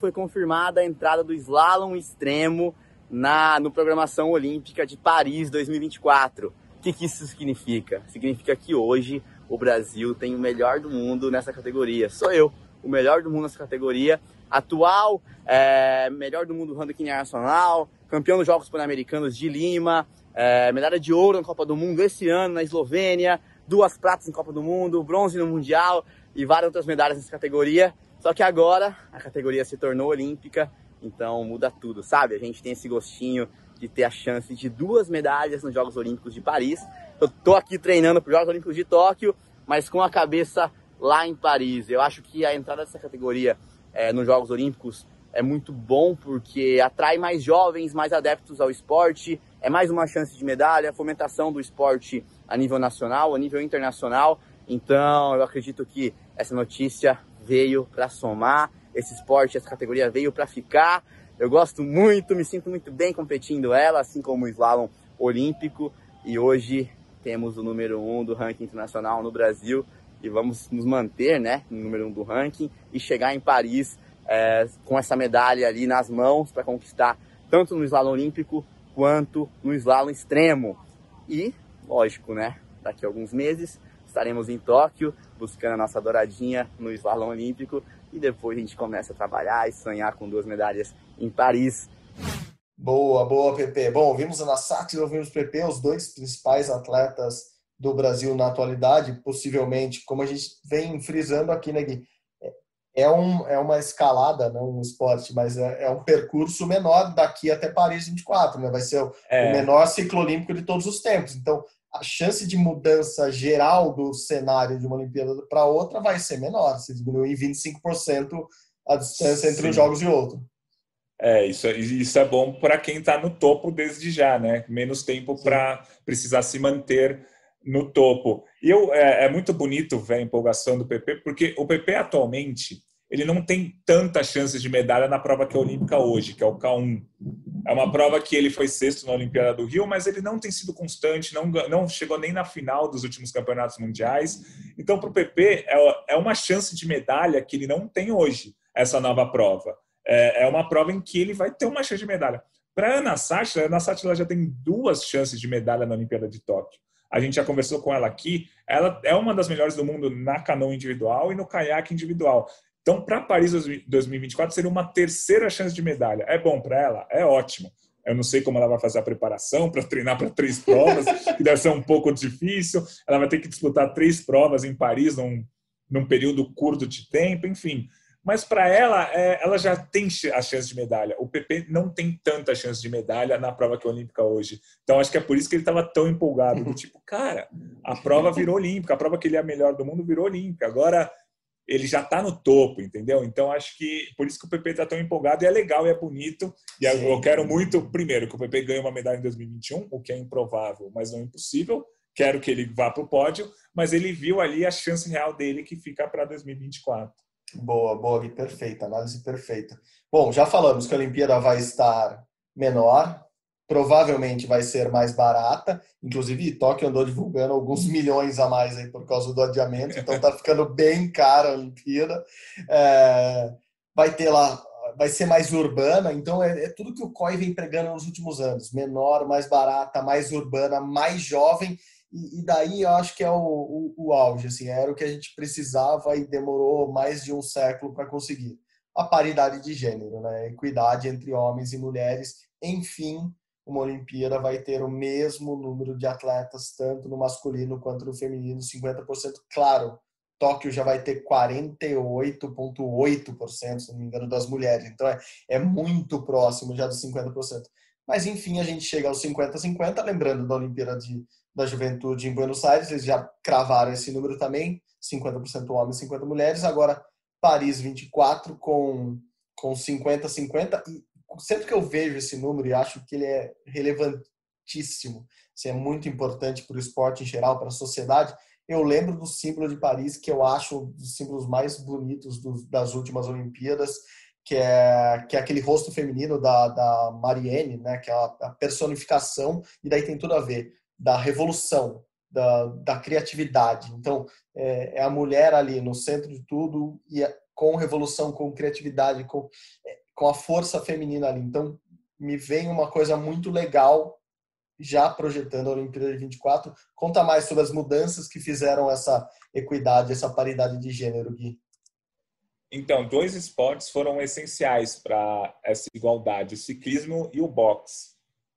Foi confirmada a entrada do slalom extremo na no programação olímpica de Paris 2024. O que, que isso significa? Significa que hoje o Brasil tem o melhor do mundo nessa categoria. Sou eu, o melhor do mundo nessa categoria. Atual, é, melhor do mundo ranking internacional, campeão dos Jogos Pan-Americanos de Lima, é, medalha de ouro na Copa do Mundo esse ano na Eslovênia, duas pratas em Copa do Mundo, bronze no Mundial e várias outras medalhas nessa categoria. Só que agora a categoria se tornou olímpica, então muda tudo, sabe? A gente tem esse gostinho de ter a chance de duas medalhas nos Jogos Olímpicos de Paris. Eu tô aqui treinando para os Jogos Olímpicos de Tóquio, mas com a cabeça lá em Paris. Eu acho que a entrada dessa categoria é, nos Jogos Olímpicos é muito bom porque atrai mais jovens, mais adeptos ao esporte é mais uma chance de medalha, fomentação do esporte a nível nacional, a nível internacional. Então, eu acredito que essa notícia veio para somar, esse esporte, essa categoria veio para ficar. Eu gosto muito, me sinto muito bem competindo ela, assim como o slalom olímpico. E hoje temos o número um do ranking internacional no Brasil e vamos nos manter, né, no número um do ranking e chegar em Paris é, com essa medalha ali nas mãos para conquistar tanto no slalom olímpico quanto no slalom extremo. E, lógico, né? Daqui a alguns meses estaremos em Tóquio buscando a nossa douradinha no slalom olímpico e depois a gente começa a trabalhar e sonhar com duas medalhas em Paris. Boa, boa, PP. Bom, vimos a Nassat e ouvimos PP, os dois principais atletas do Brasil na atualidade, possivelmente, como a gente vem frisando aqui, né, Gui? é, um, é uma escalada, não um esporte, mas é, é, um percurso menor daqui até Paris 24, né? Vai ser o, é. o menor ciclo olímpico de todos os tempos. Então, a chance de mudança geral do cenário de uma Olimpíada para outra vai ser menor, se diminuir 25% a distância entre Sim. os jogos e outro. É, isso, é, isso é bom para quem está no topo desde já, né? Menos tempo para precisar se manter no topo. E eu, é, é muito bonito ver a empolgação do PP, porque o PP atualmente ele não tem tanta chance de medalha na prova que é olímpica hoje, que é o K1. É uma prova que ele foi sexto na Olimpíada do Rio, mas ele não tem sido constante, não, não chegou nem na final dos últimos campeonatos mundiais. Então, para o PP, é, é uma chance de medalha que ele não tem hoje, essa nova prova. É, é uma prova em que ele vai ter uma chance de medalha. Para Ana Sátila, a Ana Sátila já tem duas chances de medalha na Olimpíada de Tóquio. A gente já conversou com ela aqui. Ela é uma das melhores do mundo na canoa individual e no caiaque individual. Então, para Paris 2024, seria uma terceira chance de medalha. É bom para ela? É ótimo. Eu não sei como ela vai fazer a preparação para treinar para três provas, <laughs> que deve ser um pouco difícil. Ela vai ter que disputar três provas em Paris num, num período curto de tempo, enfim. Mas para ela, é, ela já tem a chance de medalha. O PP não tem tanta chance de medalha na prova que é olímpica hoje. Então acho que é por isso que ele estava tão empolgado. Do <laughs> tipo, cara, a prova virou olímpica, a prova que ele é a melhor do mundo virou olímpica. Agora ele já está no topo, entendeu? Então acho que por isso que o PP está tão empolgado e é legal e é bonito. E Sim. eu quero muito, primeiro, que o PP ganhe uma medalha em 2021, o que é improvável, mas não impossível. Quero que ele vá para o pódio, mas ele viu ali a chance real dele que fica para 2024. Boa, boa, perfeita, análise perfeita. Bom, já falamos que a Olimpíada vai estar menor, provavelmente vai ser mais barata. Inclusive, Tóquio andou divulgando alguns milhões a mais aí por causa do adiamento, então tá <laughs> ficando bem cara a Olimpíada. É, vai ter lá, vai ser mais urbana, então é, é, tudo que o COI vem pregando nos últimos anos: menor, mais barata, mais urbana, mais jovem. E, e daí eu acho que é o, o, o auge, assim, era o que a gente precisava e demorou mais de um século para conseguir a paridade de gênero, né? equidade entre homens e mulheres. Enfim, uma Olimpíada vai ter o mesmo número de atletas, tanto no masculino quanto no feminino, 50%. Claro, Tóquio já vai ter 48,8%, se não me engano, das mulheres. Então é, é muito próximo já dos 50%. Mas enfim, a gente chega aos 50-50, lembrando da Olimpíada de, da Juventude em Buenos Aires, eles já cravaram esse número também, 50% homens, 50 mulheres. Agora Paris 24 com com 50-50 e sempre que eu vejo esse número e acho que ele é relevantíssimo, assim, é muito importante para o esporte em geral, para a sociedade, eu lembro do símbolo de Paris, que eu acho um dos símbolos mais bonitos das últimas Olimpíadas, que é, que é aquele rosto feminino da, da Marianne, né, que é a, a personificação, e daí tem tudo a ver, da revolução, da, da criatividade. Então, é, é, a mulher ali no centro de tudo, e é, com revolução, com criatividade, com, é, com a força feminina ali. Então, me vem uma coisa muito legal já projetando a Olimpíada de 24. Conta mais sobre as mudanças que fizeram essa equidade, essa paridade de gênero, Gui. Então, dois esportes foram essenciais para essa igualdade: o ciclismo e o boxe.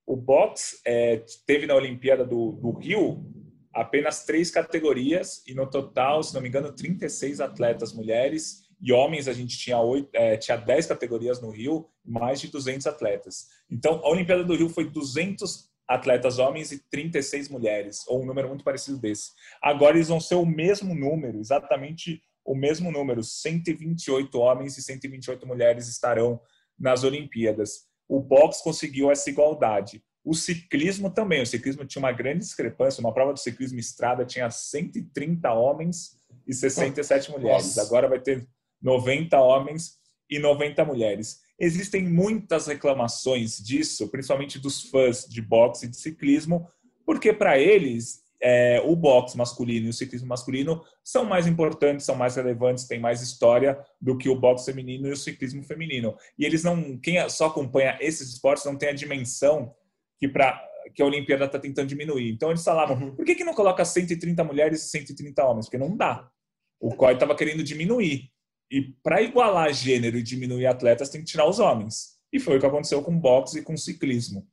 O boxe é, teve na Olimpíada do, do Rio apenas três categorias e no total, se não me engano, 36 atletas mulheres e homens a gente tinha, oito, é, tinha 10 categorias no Rio, mais de 200 atletas. Então, a Olimpíada do Rio foi 200 atletas homens e 36 mulheres, ou um número muito parecido desse. Agora eles vão ser o mesmo número, exatamente o mesmo número, 128 homens e 128 mulheres estarão nas Olimpíadas. O boxe conseguiu essa igualdade. O ciclismo também, o ciclismo tinha uma grande discrepância, uma prova do ciclismo estrada tinha 130 homens e 67 mulheres. Agora vai ter 90 homens e 90 mulheres. Existem muitas reclamações disso, principalmente dos fãs de boxe e de ciclismo, porque para eles é, o boxe masculino e o ciclismo masculino são mais importantes, são mais relevantes, têm mais história do que o boxe feminino e o ciclismo feminino. E eles não, quem só acompanha esses esportes não tem a dimensão que para que a Olimpíada está tentando diminuir. Então eles falavam, uhum. por que, que não coloca 130 mulheres e 130 homens? Porque não dá. O COI estava querendo diminuir. E para igualar gênero e diminuir atletas, tem que tirar os homens. E foi o que aconteceu com boxe e com ciclismo.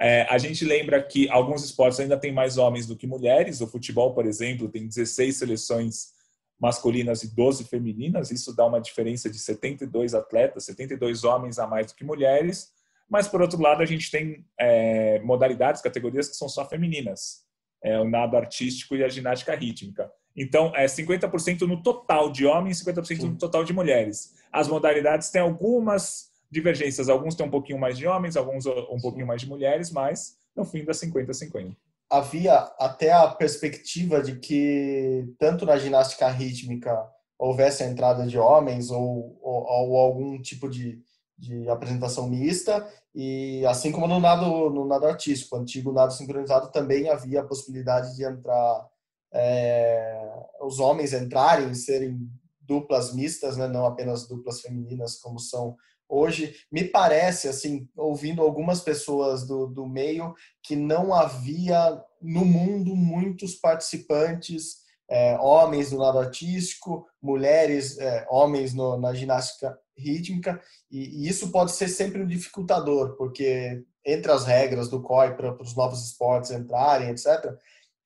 É, a gente lembra que alguns esportes ainda têm mais homens do que mulheres. O futebol, por exemplo, tem 16 seleções masculinas e 12 femininas. Isso dá uma diferença de 72 atletas, 72 homens a mais do que mulheres. Mas, por outro lado, a gente tem é, modalidades, categorias que são só femininas. É, o nado artístico e a ginástica rítmica. Então, é 50% no total de homens e 50% no total de mulheres. As modalidades têm algumas divergências. Alguns têm um pouquinho mais de homens, alguns um pouquinho mais de mulheres, mas no fim dá 50-50. Havia até a perspectiva de que, tanto na ginástica rítmica, houvesse a entrada de homens ou, ou, ou algum tipo de, de apresentação mista e assim como no nado no nado artístico, antigo nado sincronizado também havia a possibilidade de entrar é, os homens entrarem, serem duplas mistas, né, não apenas duplas femininas como são hoje. Me parece, assim, ouvindo algumas pessoas do, do meio, que não havia no mundo muitos participantes, é, homens no lado artístico, mulheres, é, homens no, na ginástica rítmica, e, e, isso pode ser sempre um dificultador, porque entre as regras do COI para os novos esportes entrarem, etc.,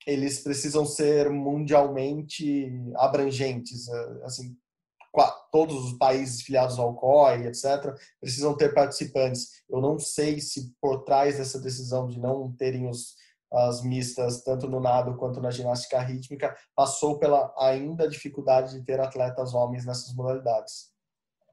eles precisam ser mundialmente abrangentes, eh, assim, todos os países filiados ao COI, etc., precisam ter participantes. Eu não sei se por trás dessa decisão de não terem os, as mistas, tanto no nado quanto na ginástica rítmica, passou pela ainda dificuldade de ter atletas homens nessas modalidades.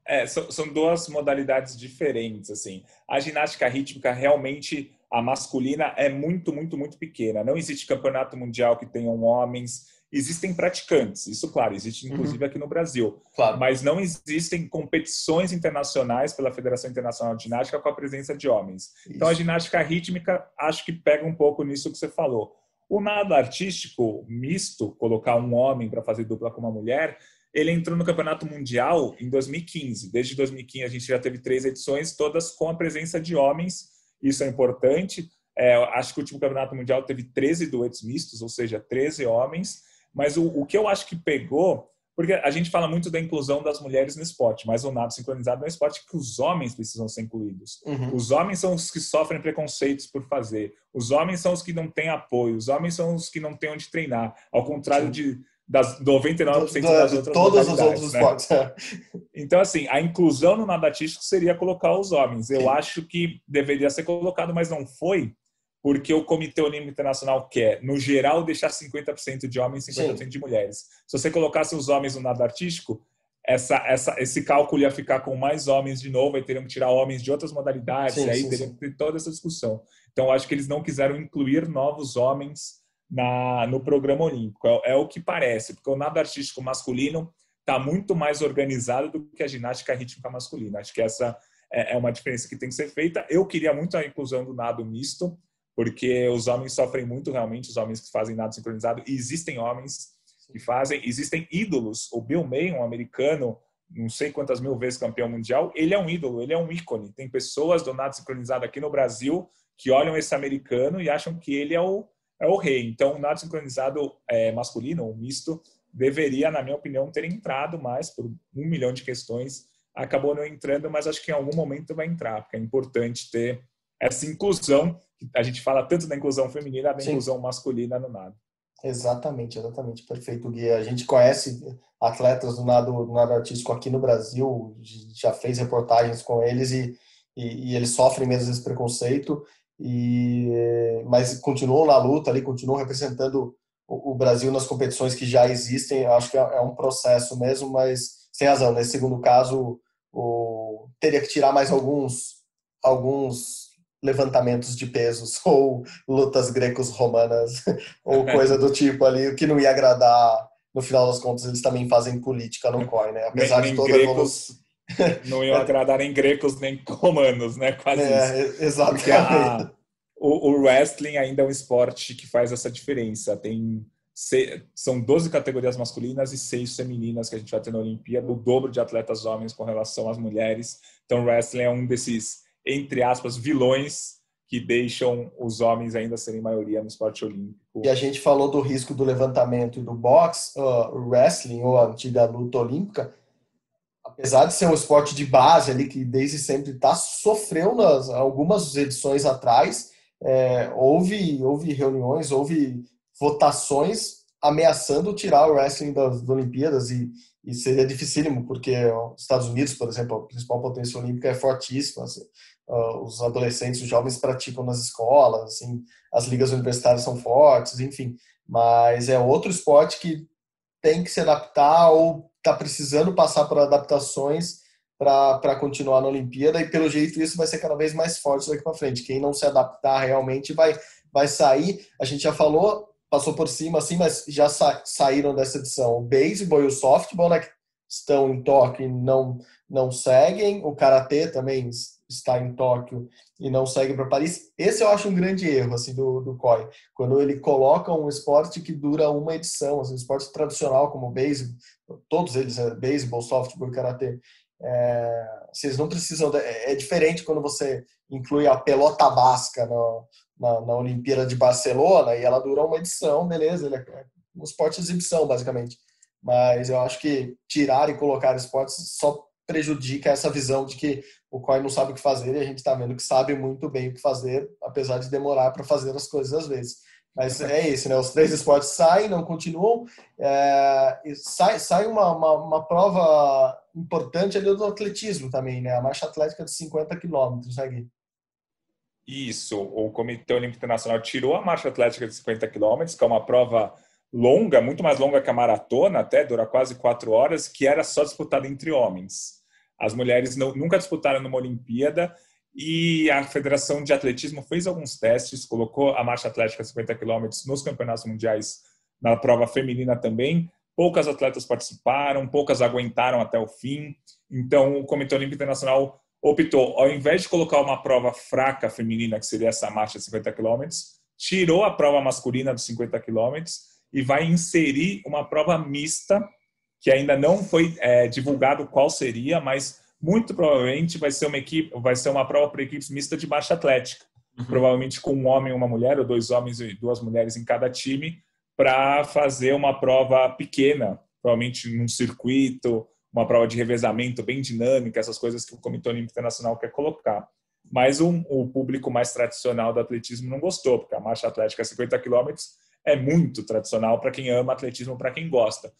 É, são, são duas modalidades diferentes, assim. A ginástica rítmica realmente a masculina é muito, muito, muito pequena. Não existe campeonato mundial que tenham homens. Existem praticantes, isso, claro, existe uhum. inclusive uhum. aqui no Brasil. Claro. Mas não existem competições internacionais pela Federação Internacional de Ginástica com a presença de homens. Isso. Então, a ginástica rítmica, acho que pega um pouco nisso que você falou. O nado artístico misto, colocar um homem para fazer dupla com uma mulher, ele entrou no Campeonato Mundial em 2015. Desde 2015 a gente já teve três edições, todas com a presença de homens isso é importante. É, acho que o último campeonato mundial teve 13 duetos mistos, ou seja, 13 homens. Mas o, o que eu acho que pegou, porque a gente fala muito da inclusão das mulheres no esporte, mas o nado sincronizado é um esporte que os homens precisam ser incluídos. Uhum. Os homens são os que sofrem preconceitos por fazer. Os homens são os que não têm apoio. Os homens são os que não têm onde treinar. Ao contrário Sim. de das 99% do, das outras todos os outros né? esportes. É. Então, assim, a inclusão no nado artístico seria colocar os homens. Eu Sim. acho que deveria ser colocado, mas não foi, porque o Comitê Olímpico Internacional quer, no geral, deixar 50% de homens e 50% Sim. de mulheres. Se você colocasse os homens no nado artístico, essa, essa, esse cálculo ia ficar com mais homens de novo, aí teriam que tirar homens de outras modalidades, sim, e aí sim, teria que ter toda essa discussão. Então, acho que eles não quiseram incluir novos homens na, no programa olímpico. É, é o que parece, porque o nado artístico masculino está muito mais organizado do que a ginástica rítmica masculina. Acho que essa é, é uma diferença que tem que ser feita. Eu queria muito a inclusão do nado misto, porque os homens sofrem muito realmente, os homens que fazem nado sincronizado, e existem homens que fazem, existem ídolos. O Bill May, um americano, não sei quantas mil vezes campeão mundial, ele é um ídolo, ele é um ícone. Tem pessoas do nado sincronizado aqui no Brasil que olham esse americano e acham que ele é o, é o rei. Então, o nado sincronizado é, masculino, ou misto, deveria, na minha opinião, ter entrado mais por um milhão de questões. Acabou não entrando, mas acho que em algum momento vai entrar, porque é importante ter essa inclusão a gente fala tanto da inclusão feminina, da Sim. inclusão masculina no nado. Exatamente, exatamente, perfeito, Gui. A gente conhece atletas do nado, do nado artístico aqui no Brasil, já fez reportagens com eles e, e, e eles sofrem mesmo esse preconceito, e, mas continuam na luta ali, continuam representando o, o Brasil nas competições que já existem. Acho que é, é um processo mesmo, mas sem razão. Nesse segundo caso, o, teria que tirar mais alguns alguns levantamentos de pesos <laughs> ou lutas grecos-romanas <laughs> ou coisa do tipo ali, o que não ia agradar. No final das contas, eles também fazem política no COI, né? Apesar nem, de toda grecos, <laughs> Não iam agradar nem gregos nem romanos, né? Quase é, isso. Exatamente. A, o, o, wrestling ainda é um esporte que faz essa diferença. Tem são 12 categorias masculinas e 6 femininas que a gente vai ter na Olimpíada, o dobro de atletas homens com relação às mulheres. Então, o wrestling é um desses entre aspas, vilões que deixam os homens ainda serem maioria no esporte olímpico. E a gente falou do risco do levantamento e do boxe, uh, wrestling ou a antiga luta olímpica, apesar de ser um esporte de base ali que desde sempre está sofreu nas algumas edições atrás, é, houve houve reuniões, houve votações ameaçando tirar o wrestling das, das Olimpíadas e, e seria dificílimo porque os Estados Unidos, por exemplo, a principal potência olímpica é fortíssima. Assim, uh, os adolescentes, os jovens praticam nas escolas, assim, as ligas universitárias são fortes, enfim. Mas é outro esporte que tem que se adaptar ou está precisando passar por adaptações para continuar na Olimpíada e pelo jeito isso vai ser cada vez mais forte daqui para frente. Quem não se adaptar realmente vai vai sair. A gente já falou, passou por cima assim, mas já sa saíram dessa edição o beisebol e o softball, né, que estão em Tóquio e não não seguem. O karatê também está em Tóquio e não segue para Paris. Esse eu acho um grande erro assim do, do COI, quando ele coloca um esporte que dura uma edição, assim, um esporte tradicional como o beisebol, todos eles, é, beisebol, softball e karatê. É, vocês não precisam. De, é, é diferente quando você inclui a pelota basca no, na, na Olimpíada de Barcelona e ela dura uma edição, beleza? Ele é um esporte de exibição, basicamente. Mas eu acho que tirar e colocar esportes só prejudica essa visão de que o COI não sabe o que fazer e a gente está vendo que sabe muito bem o que fazer, apesar de demorar para fazer as coisas às vezes. Mas é isso, né? Os três esportes saem, não continuam. É, sai, sai uma, uma, uma, prova importante ali do atletismo também, né? A marcha atlética de 50 quilômetros, né, Gui? Isso. O Comitê Olímpico Internacional tirou a marcha atlética de 50 quilômetros, que é uma prova longa, muito mais longa que a maratona, até dura quase quatro horas, que era só disputada entre homens. As mulheres não, nunca disputaram numa Olimpíada e a Federação de Atletismo fez alguns testes, colocou a marcha atlética 50 km nos campeonatos mundiais na prova feminina também. Poucas atletas participaram, poucas aguentaram até o fim. Então, o Comitê Olímpico Internacional optou, ao invés de colocar uma prova fraca feminina, que seria essa marcha de 50 km, tirou a prova masculina dos 50 km e vai inserir uma prova mista que ainda não foi é, divulgado qual seria, mas muito provavelmente vai ser uma equipe, vai ser uma prova para equipes mista de marcha atlética, uhum. provavelmente com um homem e uma mulher ou dois homens e duas mulheres em cada time para fazer uma prova pequena provavelmente num circuito, uma prova de revezamento bem dinâmica, essas coisas que o Comitê Olímpico Internacional quer colocar. Mas um, o público mais tradicional do atletismo não gostou, porque a marcha atlética 50 quilômetros é muito tradicional para quem ama atletismo, para quem gosta.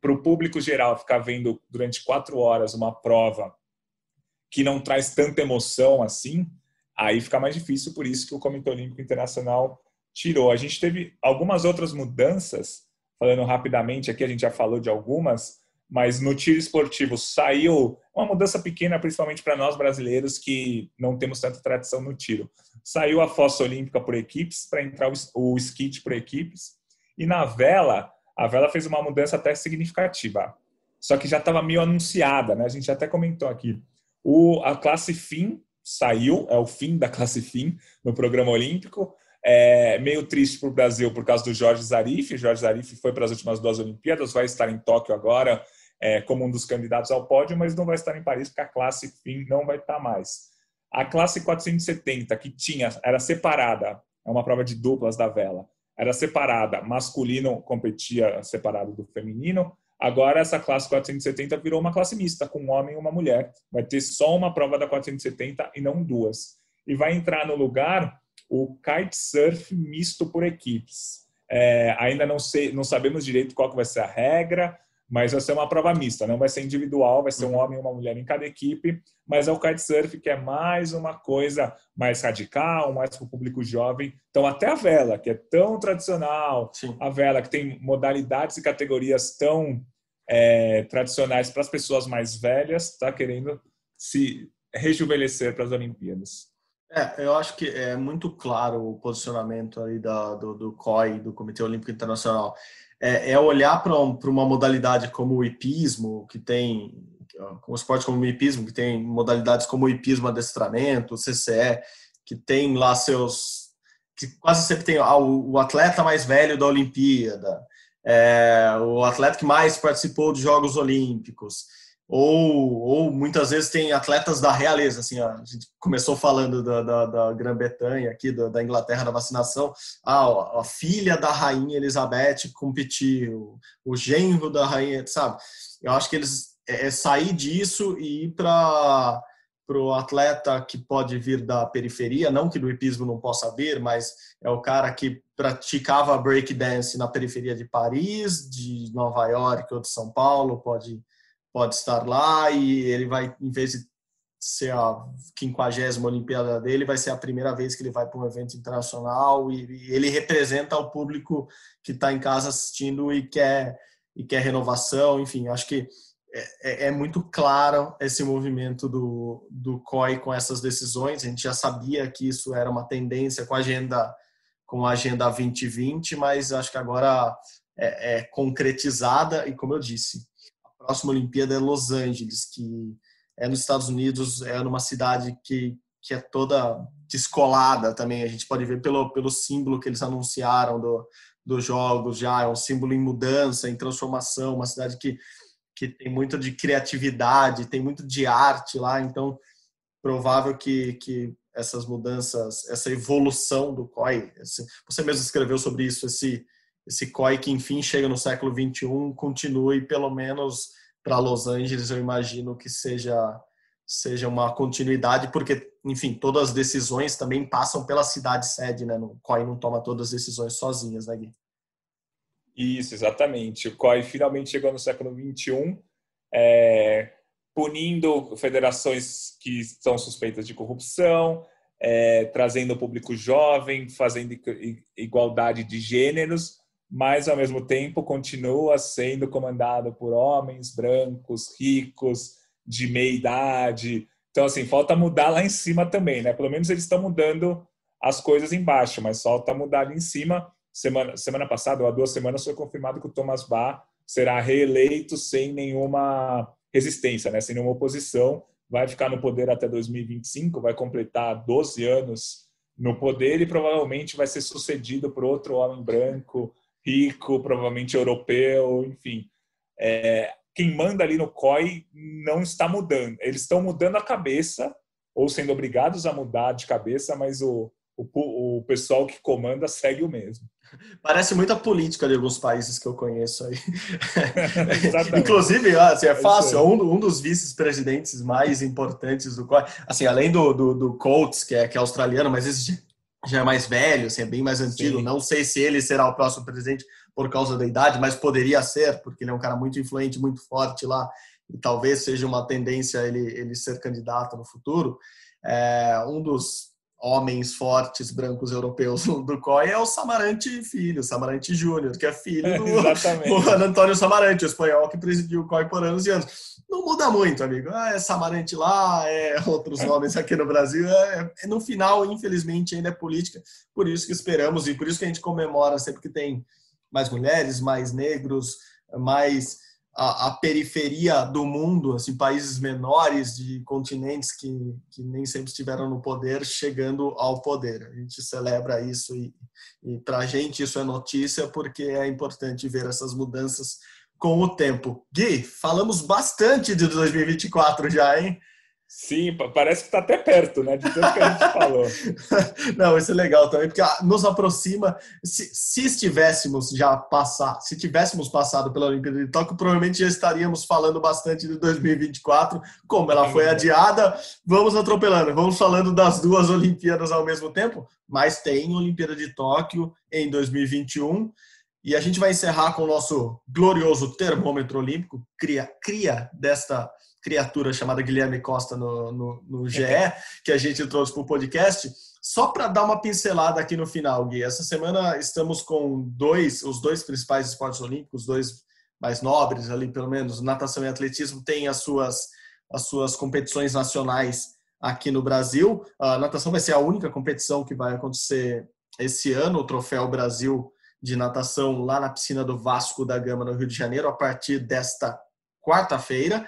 Para o público geral ficar vendo durante quatro horas uma prova que não traz tanta emoção assim, aí fica mais difícil, por isso que o Comitê Olímpico Internacional tirou. A gente teve algumas outras mudanças, falando rapidamente aqui, a gente já falou de algumas, mas no tiro esportivo saiu uma mudança pequena, principalmente para nós brasileiros que não temos tanta tradição no tiro. Saiu a fossa olímpica por equipes para entrar o skate por equipes e na vela a vela fez uma mudança até significativa. Só que já estava meio anunciada, né? A gente até comentou aqui. O, a classe fim saiu, é o fim da classe fim no programa olímpico. É meio triste para o Brasil por causa do Jorge Zarif. Jorge Zarif foi para as últimas duas Olimpíadas, vai estar em Tóquio agora é, como um dos candidatos ao pódio, mas não vai estar em Paris porque a classe fim não vai estar mais. A classe 470, que tinha, era separada, é uma prova de duplas da vela, era separada, masculino competia separado do feminino, agora essa classe 470 virou uma classe mista, com um homem e uma mulher. Vai ter só uma prova da 470 e não duas. E vai entrar no lugar o kitesurf misto por equipes. É, ainda não, sei, não sabemos direito qual que vai ser a regra, mas vai ser uma prova mista, não vai ser individual, vai ser um uhum. homem e uma mulher em cada equipe, mas é o kitesurf que é mais uma coisa mais radical, mais para o público jovem. Então, até a vela, que é tão tradicional, Sim. a vela que tem modalidades e categorias tão é, tradicionais para as pessoas mais velhas, está querendo se rejuvenescer para as Olimpíadas. É, eu acho que é muito claro o posicionamento aí da, do, do COI, do Comitê Olímpico Internacional. É, é olhar para um, uma modalidade como o hipismo, que tem um esporte como o hipismo, que tem modalidades como o hipismo adestramento, o CCE, que tem lá seus que quase sempre tem ah, o, atleta mais velho da Olimpíada, é, o atleta que mais participou de Jogos Olímpicos ou, ou muitas vezes tem atletas da realeza, assim, a gente começou falando da, da, da Grã-Bretanha, aqui da, da, Inglaterra, da vacinação, ah, a filha da rainha Elizabeth competiu, o genro da rainha, sabe? Eu acho que eles é, é sair disso e ir para o atleta que pode vir da periferia, não que do hipismo não possa vir, mas é o cara que praticava breakdance na periferia de Paris, de Nova York ou de São Paulo, pode pode estar lá e ele vai, em vez de ser a quinquagésima Olimpíada dele, vai ser a primeira vez que ele vai para um evento internacional e, e ele representa o público que está em casa assistindo e quer, e quer renovação, enfim, acho que é, é, é, muito claro esse movimento do, do COI com essas decisões, a gente já sabia que isso era uma tendência com a agenda com a agenda 2020, mas acho que agora é, é concretizada e como eu disse, próxima Olimpíada é Los Angeles, que é nos Estados Unidos, é numa cidade que, que é toda descolada também. A gente pode ver pelo, pelo símbolo que eles anunciaram do, dos jogos já, é um símbolo em mudança, em transformação, uma cidade que, que tem muito de criatividade, tem muito de arte lá, então provável que, que essas mudanças, essa evolução do COI, esse, você mesmo escreveu sobre isso, esse esse COI que enfim chega no século 21 continue pelo menos para Los Angeles eu imagino que seja seja uma continuidade porque enfim todas as decisões também passam pela cidade sede né o COI não toma todas as decisões sozinhas né Gui? Isso exatamente o COI finalmente chegou no século 21 é, punindo federações que estão suspeitas de corrupção é, trazendo o público jovem fazendo igualdade de gêneros mas ao mesmo tempo continua sendo comandado por homens brancos, ricos, de meia idade. Então, assim, falta mudar lá em cima também, né? Pelo menos eles estão mudando as coisas embaixo, mas falta mudar ali em cima. Semana, semana passada, ou há duas semanas, foi confirmado que o Thomas Bach será reeleito sem nenhuma resistência, né? sem nenhuma oposição. Vai ficar no poder até 2025, vai completar 12 anos no poder e provavelmente vai ser sucedido por outro homem branco, rico, provavelmente europeu, enfim. É, quem manda ali no COI não está mudando. Eles estão mudando a cabeça, ou sendo obrigados a mudar de cabeça, mas o, o, o pessoal que comanda segue o mesmo. <laughs> Parece muita política de alguns países que eu conheço aí. <laughs> Inclusive, assim, é, é fácil, um, um dos vice-presidentes mais importantes do assim, além do, do, do Colts, que é, que é australiano, mas esse já é mais velho, assim, é bem mais antigo. Sim. Não sei se ele será o próximo presidente por causa da idade, mas poderia ser, porque ele é um cara muito influente, muito forte lá, e talvez seja uma tendência ele, ele ser candidato no futuro. É, um dos homens fortes brancos europeus <laughs> do COI é o Samarante Filho, Samarante Júnior, que é filho do Juan <laughs> Antônio Samarante, o espanhol que presidiu o COI por anos e anos. Não muda muito, amigo. Ah, é Samarante lá, é <laughs> outros nomes aqui no Brasil. É, é, no final, infelizmente, ainda é política. Por isso que esperamos e por isso que a gente comemora sempre que tem mais mulheres, mais negros, mais a, a, periferia do mundo, assim, países menores de continentes que, que nem sempre estiveram no poder, chegando ao poder. A gente celebra isso e, e para a gente isso é notícia porque é importante ver essas mudanças com o tempo. Gui, falamos bastante de 2024 já, hein? Sim, parece que está até perto, né? De tanto que a gente <laughs> falou. Não, isso é legal também, porque nos aproxima. Se, se estivéssemos já passar, se tivéssemos passado pela Olimpíada de Tóquio, provavelmente já estaríamos falando bastante de 2024. Como ela foi adiada, vamos atropelando, vamos falando das duas Olimpíadas ao mesmo tempo, mas tem Olimpíada de Tóquio em 2021. E a gente vai encerrar com o nosso glorioso termômetro olímpico, cria, cria desta criatura chamada Guilherme Costa no, no, no GE, que a gente trouxe para o podcast. Só para dar uma pincelada aqui no final, Gui. Essa semana estamos com dois, os dois principais esportes olímpicos, dois mais nobres ali, pelo menos, natação e atletismo, têm as suas, as suas competições nacionais aqui no Brasil. A natação vai ser a única competição que vai acontecer esse ano, o Troféu Brasil de Natação lá na piscina do Vasco da Gama, no Rio de Janeiro, a partir desta quarta-feira.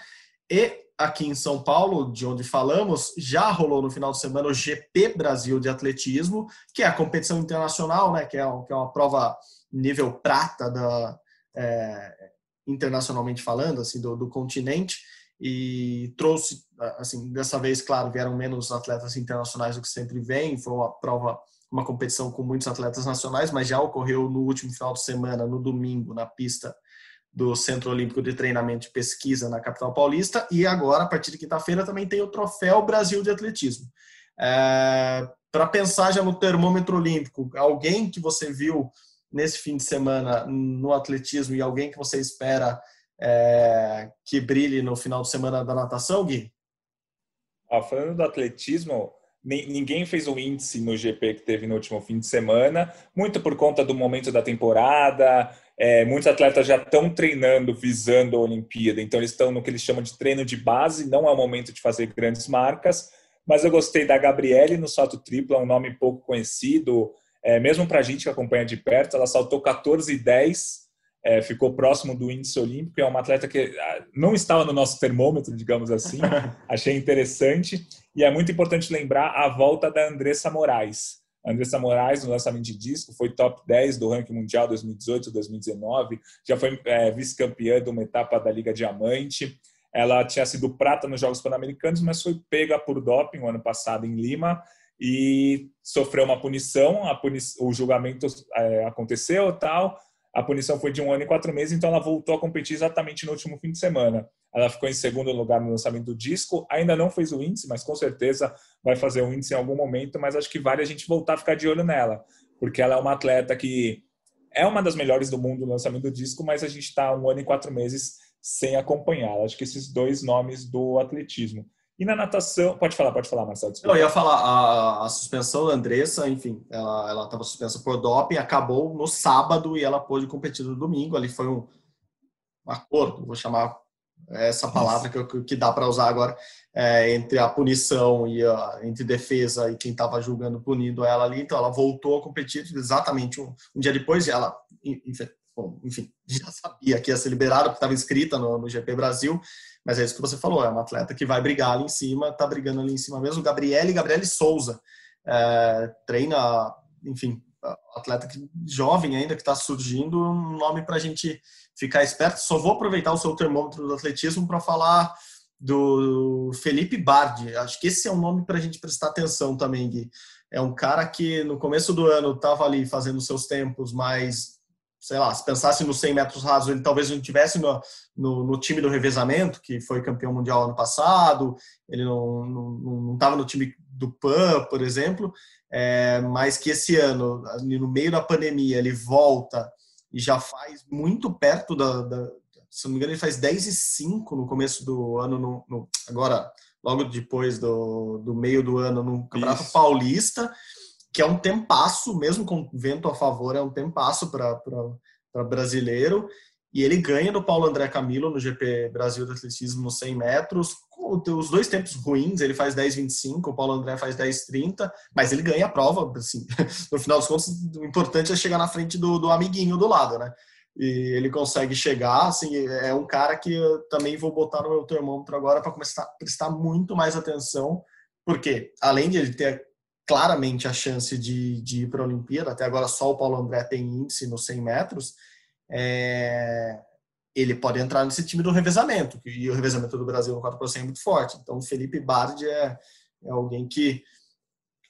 E aqui em São Paulo, de onde falamos, já rolou no final de semana o GP Brasil de Atletismo, que é a competição internacional, né, que, é, que é uma prova nível prata da, é, internacionalmente falando, assim, do, do continente, e trouxe, assim, dessa vez, claro, vieram menos atletas internacionais do que sempre vem, foi uma prova, uma competição com muitos atletas nacionais, mas já ocorreu no último final de semana, no domingo, na pista do Centro Olímpico de Treinamento e Pesquisa na capital paulista. E agora, a partir de quinta-feira, também tem o Troféu Brasil de Atletismo. É, Para pensar já no termômetro olímpico, alguém que você viu nesse fim de semana no atletismo e alguém que você espera é, que brilhe no final de semana da natação, Gui? Ah, falando do atletismo, ninguém fez o índice no GP que teve no último fim de semana, muito por conta do momento da temporada, é, muitos atletas já estão treinando visando a Olimpíada, então eles estão no que eles chamam de treino de base, não é o momento de fazer grandes marcas, mas eu gostei da Gabriele no salto triplo, é um nome pouco conhecido, é, mesmo para a gente que acompanha de perto, ela saltou 14 e 10, é, ficou próximo do índice olímpico, é uma atleta que ah, não estava no nosso termômetro, digamos assim, <laughs> achei interessante, e é muito importante lembrar a volta da Andressa Moraes, Andressa Moraes, no lançamento de disco, foi top 10 do ranking mundial 2018-2019, já foi é, vice-campeã de uma etapa da Liga Diamante. Ela tinha sido prata nos Jogos Pan-Americanos, mas foi pega por doping o ano passado em Lima e sofreu uma punição. Puni o julgamento é, aconteceu tal. A punição foi de um ano e quatro meses, então ela voltou a competir exatamente no último fim de semana. Ela ficou em segundo lugar no lançamento do disco, ainda não fez o índice, mas com certeza vai fazer o índice em algum momento. Mas acho que vale a gente voltar a ficar de olho nela, porque ela é uma atleta que é uma das melhores do mundo no lançamento do disco, mas a gente está um ano e quatro meses sem acompanhá-la. Acho que esses dois nomes do atletismo. E na natação, pode falar, pode falar, Marcelo. Desculpa. Eu ia falar, a, a, suspensão da Andressa, enfim, ela estava suspensa por doping, acabou no sábado e ela pôde competir no domingo. Ali foi um, um acordo, vou chamar essa palavra que, que dá para usar agora, é, entre a punição e a, entre defesa e quem estava julgando, punindo ela ali. Então, ela voltou a competir exatamente um, um dia depois ela, enfim, enfim, <laughs> já sabia que ia ser liberada, porque estava inscrita no, no, GP Brasil, mas é isso que você falou, é uma atleta que vai brigar ali em cima, está brigando ali em cima mesmo. Gabriele, Gabriele Souza, é, treina, enfim, atleta que, jovem ainda, que está surgindo, um nome para a gente ficar esperto. Só vou aproveitar o seu termômetro do atletismo para falar do Felipe Bardi. Acho que esse é um nome para a gente prestar atenção também, Gui. É um cara que no começo do ano estava ali fazendo seus tempos, mas sei lá, se pensasse nos 100 metros rasos, ele talvez não tivesse no, no, no, time do revezamento, que foi campeão mundial ano passado, ele não estava no time do PAN, por exemplo, é, mas que esse ano, no meio da pandemia, ele volta e já faz muito perto da, da se não me engano, ele faz 10 e 5 no começo do ano, no, no agora, logo depois do, do meio do ano, no Campeonato Isso. Paulista, que é um tempasso, mesmo com vento a favor, é um tempasso para brasileiro. E ele ganha do Paulo André Camilo no GP Brasil de Atletismo nos 100 metros. Os dois tempos ruins, ele faz 10,25, o Paulo André faz 10,30, mas ele ganha a prova. Assim, <laughs> no final dos contos, o importante é chegar na frente do, do amiguinho do lado, né? E ele consegue chegar. Assim, é um cara que eu também vou botar no meu termômetro agora para começar a prestar muito mais atenção, porque além de ele ter claramente a chance de, de ir para a Olimpíada. Até agora só o Paulo André tem índice nos 100 metros. É, ele pode entrar nesse time do revezamento, e o revezamento do Brasil no 4% é muito forte. Então, o Felipe Bardi é, é alguém que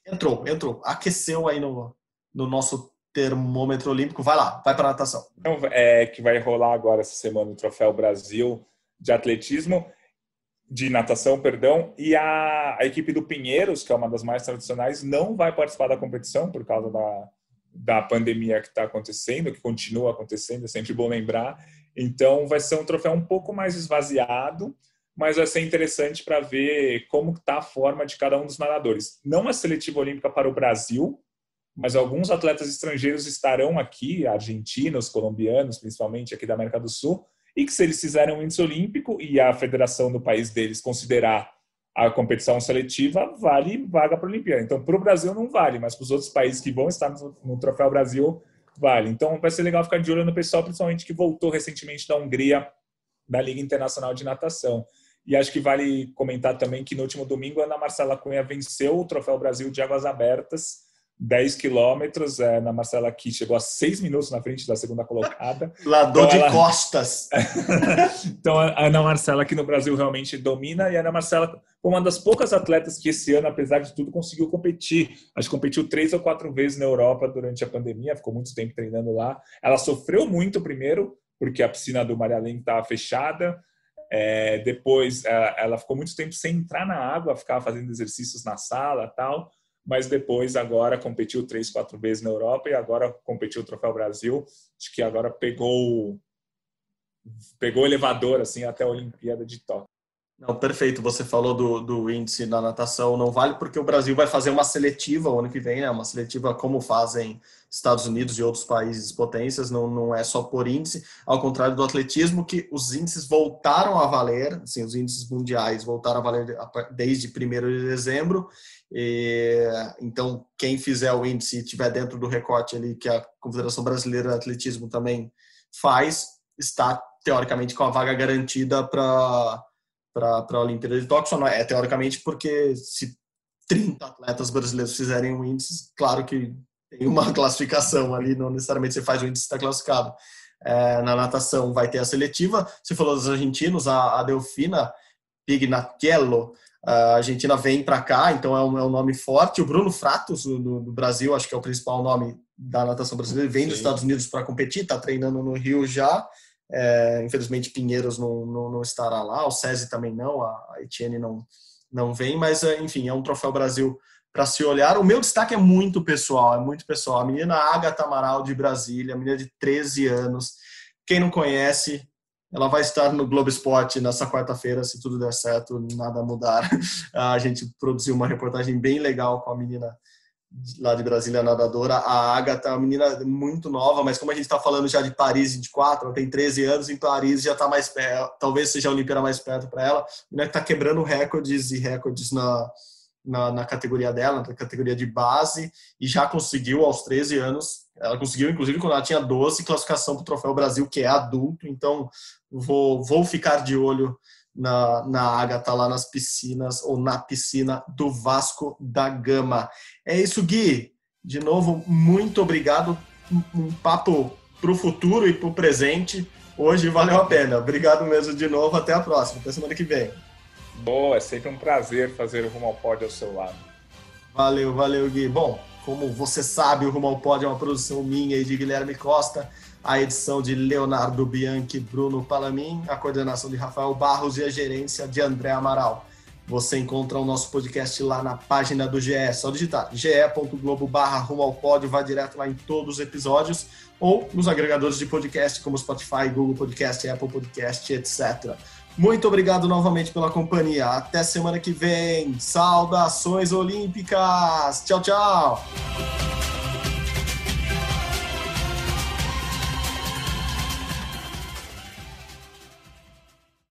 entrou, entrou, aqueceu aí no, no nosso termômetro olímpico. Vai lá, vai para natação. Então, é que vai rolar agora essa semana o Troféu Brasil de atletismo de natação, perdão, e a, a, equipe do Pinheiros, que é uma das mais tradicionais, não vai participar da competição por causa da, da pandemia que está acontecendo, que continua acontecendo, é sempre bom lembrar. Então, vai ser um troféu um pouco mais esvaziado, mas vai ser interessante para ver como está a forma de cada um dos nadadores. Não é seletiva olímpica para o Brasil, mas alguns atletas estrangeiros estarão aqui, argentinos, colombianos, principalmente aqui da América do Sul, e que se eles fizerem um índice olímpico e a federação do país deles considerar a competição seletiva, vale vaga para a Olimpíada. Então, para o Brasil não vale, mas para os outros países que vão estar no, Troféu Brasil, vale. Então, vai ser legal ficar de olho no pessoal, principalmente que voltou recentemente da Hungria, da Liga Internacional de Natação. E acho que vale comentar também que no último domingo a Ana Marcela Cunha venceu o Troféu Brasil de Águas Abertas 10 quilômetros, é, na Marcela aqui chegou a 6 minutos na frente da segunda colocada. <laughs> Lador então, de ela... costas. <laughs> então a Ana Marcela aqui no Brasil realmente domina e a Ana Marcela foi uma das poucas atletas que esse ano, apesar de tudo, conseguiu competir. Acho que competiu três ou quatro vezes na Europa durante a pandemia, ficou muito tempo treinando lá. Ela sofreu muito primeiro, porque a piscina do Maria Helena estava fechada. É, depois ela, ela ficou muito tempo sem entrar na água, ficava fazendo exercícios na sala tal mas depois agora competiu três, quatro vezes na Europa e agora competiu o Troféu Brasil. Acho que agora pegou pegou elevador assim até a Olimpíada de Tóquio. Não, perfeito. Você falou do, do índice na natação, não vale porque o Brasil vai fazer uma seletiva o ano que vem, né? Uma seletiva como fazem Estados Unidos e outros países potências, não, não é só por índice, ao contrário do atletismo, que os índices voltaram a valer, assim, os índices mundiais voltaram a valer desde 1 de dezembro, e, então, quem fizer o índice e estiver dentro do recorte ali que a Confederação Brasileira de Atletismo também faz, está teoricamente com a vaga garantida para a Olimpíada de Tóquio. Só não é, teoricamente porque se 30 atletas brasileiros fizerem o índice, claro que tem uma <laughs> classificação ali, não necessariamente você faz o índice está classificado. É, na natação vai ter a seletiva. Você falou dos argentinos, a, a Delfina Pignatello, a Argentina vem para cá, então é um, é um, nome forte. O Bruno Fratos, do, do, Brasil, acho que é o principal nome da natação brasileira, vem Sim. dos Estados Unidos para competir, está treinando no Rio já. É, infelizmente, Pinheiros não, não, não, estará lá, o SESI também não, a Etienne não, não vem, mas é, enfim, é um troféu Brasil para se olhar. O meu destaque é muito pessoal, é muito pessoal. A menina Agatha Amaral de Brasília, menina de 13 anos. Quem não conhece, ela vai estar no Globo Esporte nessa quarta-feira, se tudo der certo, nada mudar. <laughs> A gente produziu uma reportagem bem legal com a menina lá de Brasília, nadadora. A Agatha é uma menina muito nova, mas como a gente está falando já de Paris 24, ela tem 13 anos, em Paris já está mais perto, talvez seja a Olimpíada mais perto para ela. A menina está quebrando recordes e recordes na, na, na, categoria dela, na categoria de base, e já conseguiu aos 13 anos. Ela conseguiu, inclusive, quando ela tinha 12, classificação para o Troféu Brasil, que é adulto. Então, vou, vou ficar de olho na, na Agatha lá nas piscinas ou na piscina do Vasco da Gama. É isso, Gui. De novo, muito obrigado. Um papo para o futuro e para o presente. Hoje valeu a pena. Obrigado mesmo de novo. Até a próxima. Até semana que vem. Boa, é sempre um prazer fazer o Rumo ao Pódio ao seu lado. Valeu, valeu, Gui. Bom, como você sabe, o Rumo ao Pódio é uma produção minha e de Guilherme Costa, a edição de Leonardo Bianchi, Bruno Palamin, a coordenação de Rafael Barros e a gerência de André Amaral. Você encontra o nosso podcast lá na página do GE, é só digitar ge.globo barra rumo ao pódio, vai direto lá em todos os episódios, ou nos agregadores de podcast como Spotify, Google Podcast, Apple Podcast, etc. Muito obrigado novamente pela companhia. Até semana que vem. Saudações olímpicas. Tchau, tchau.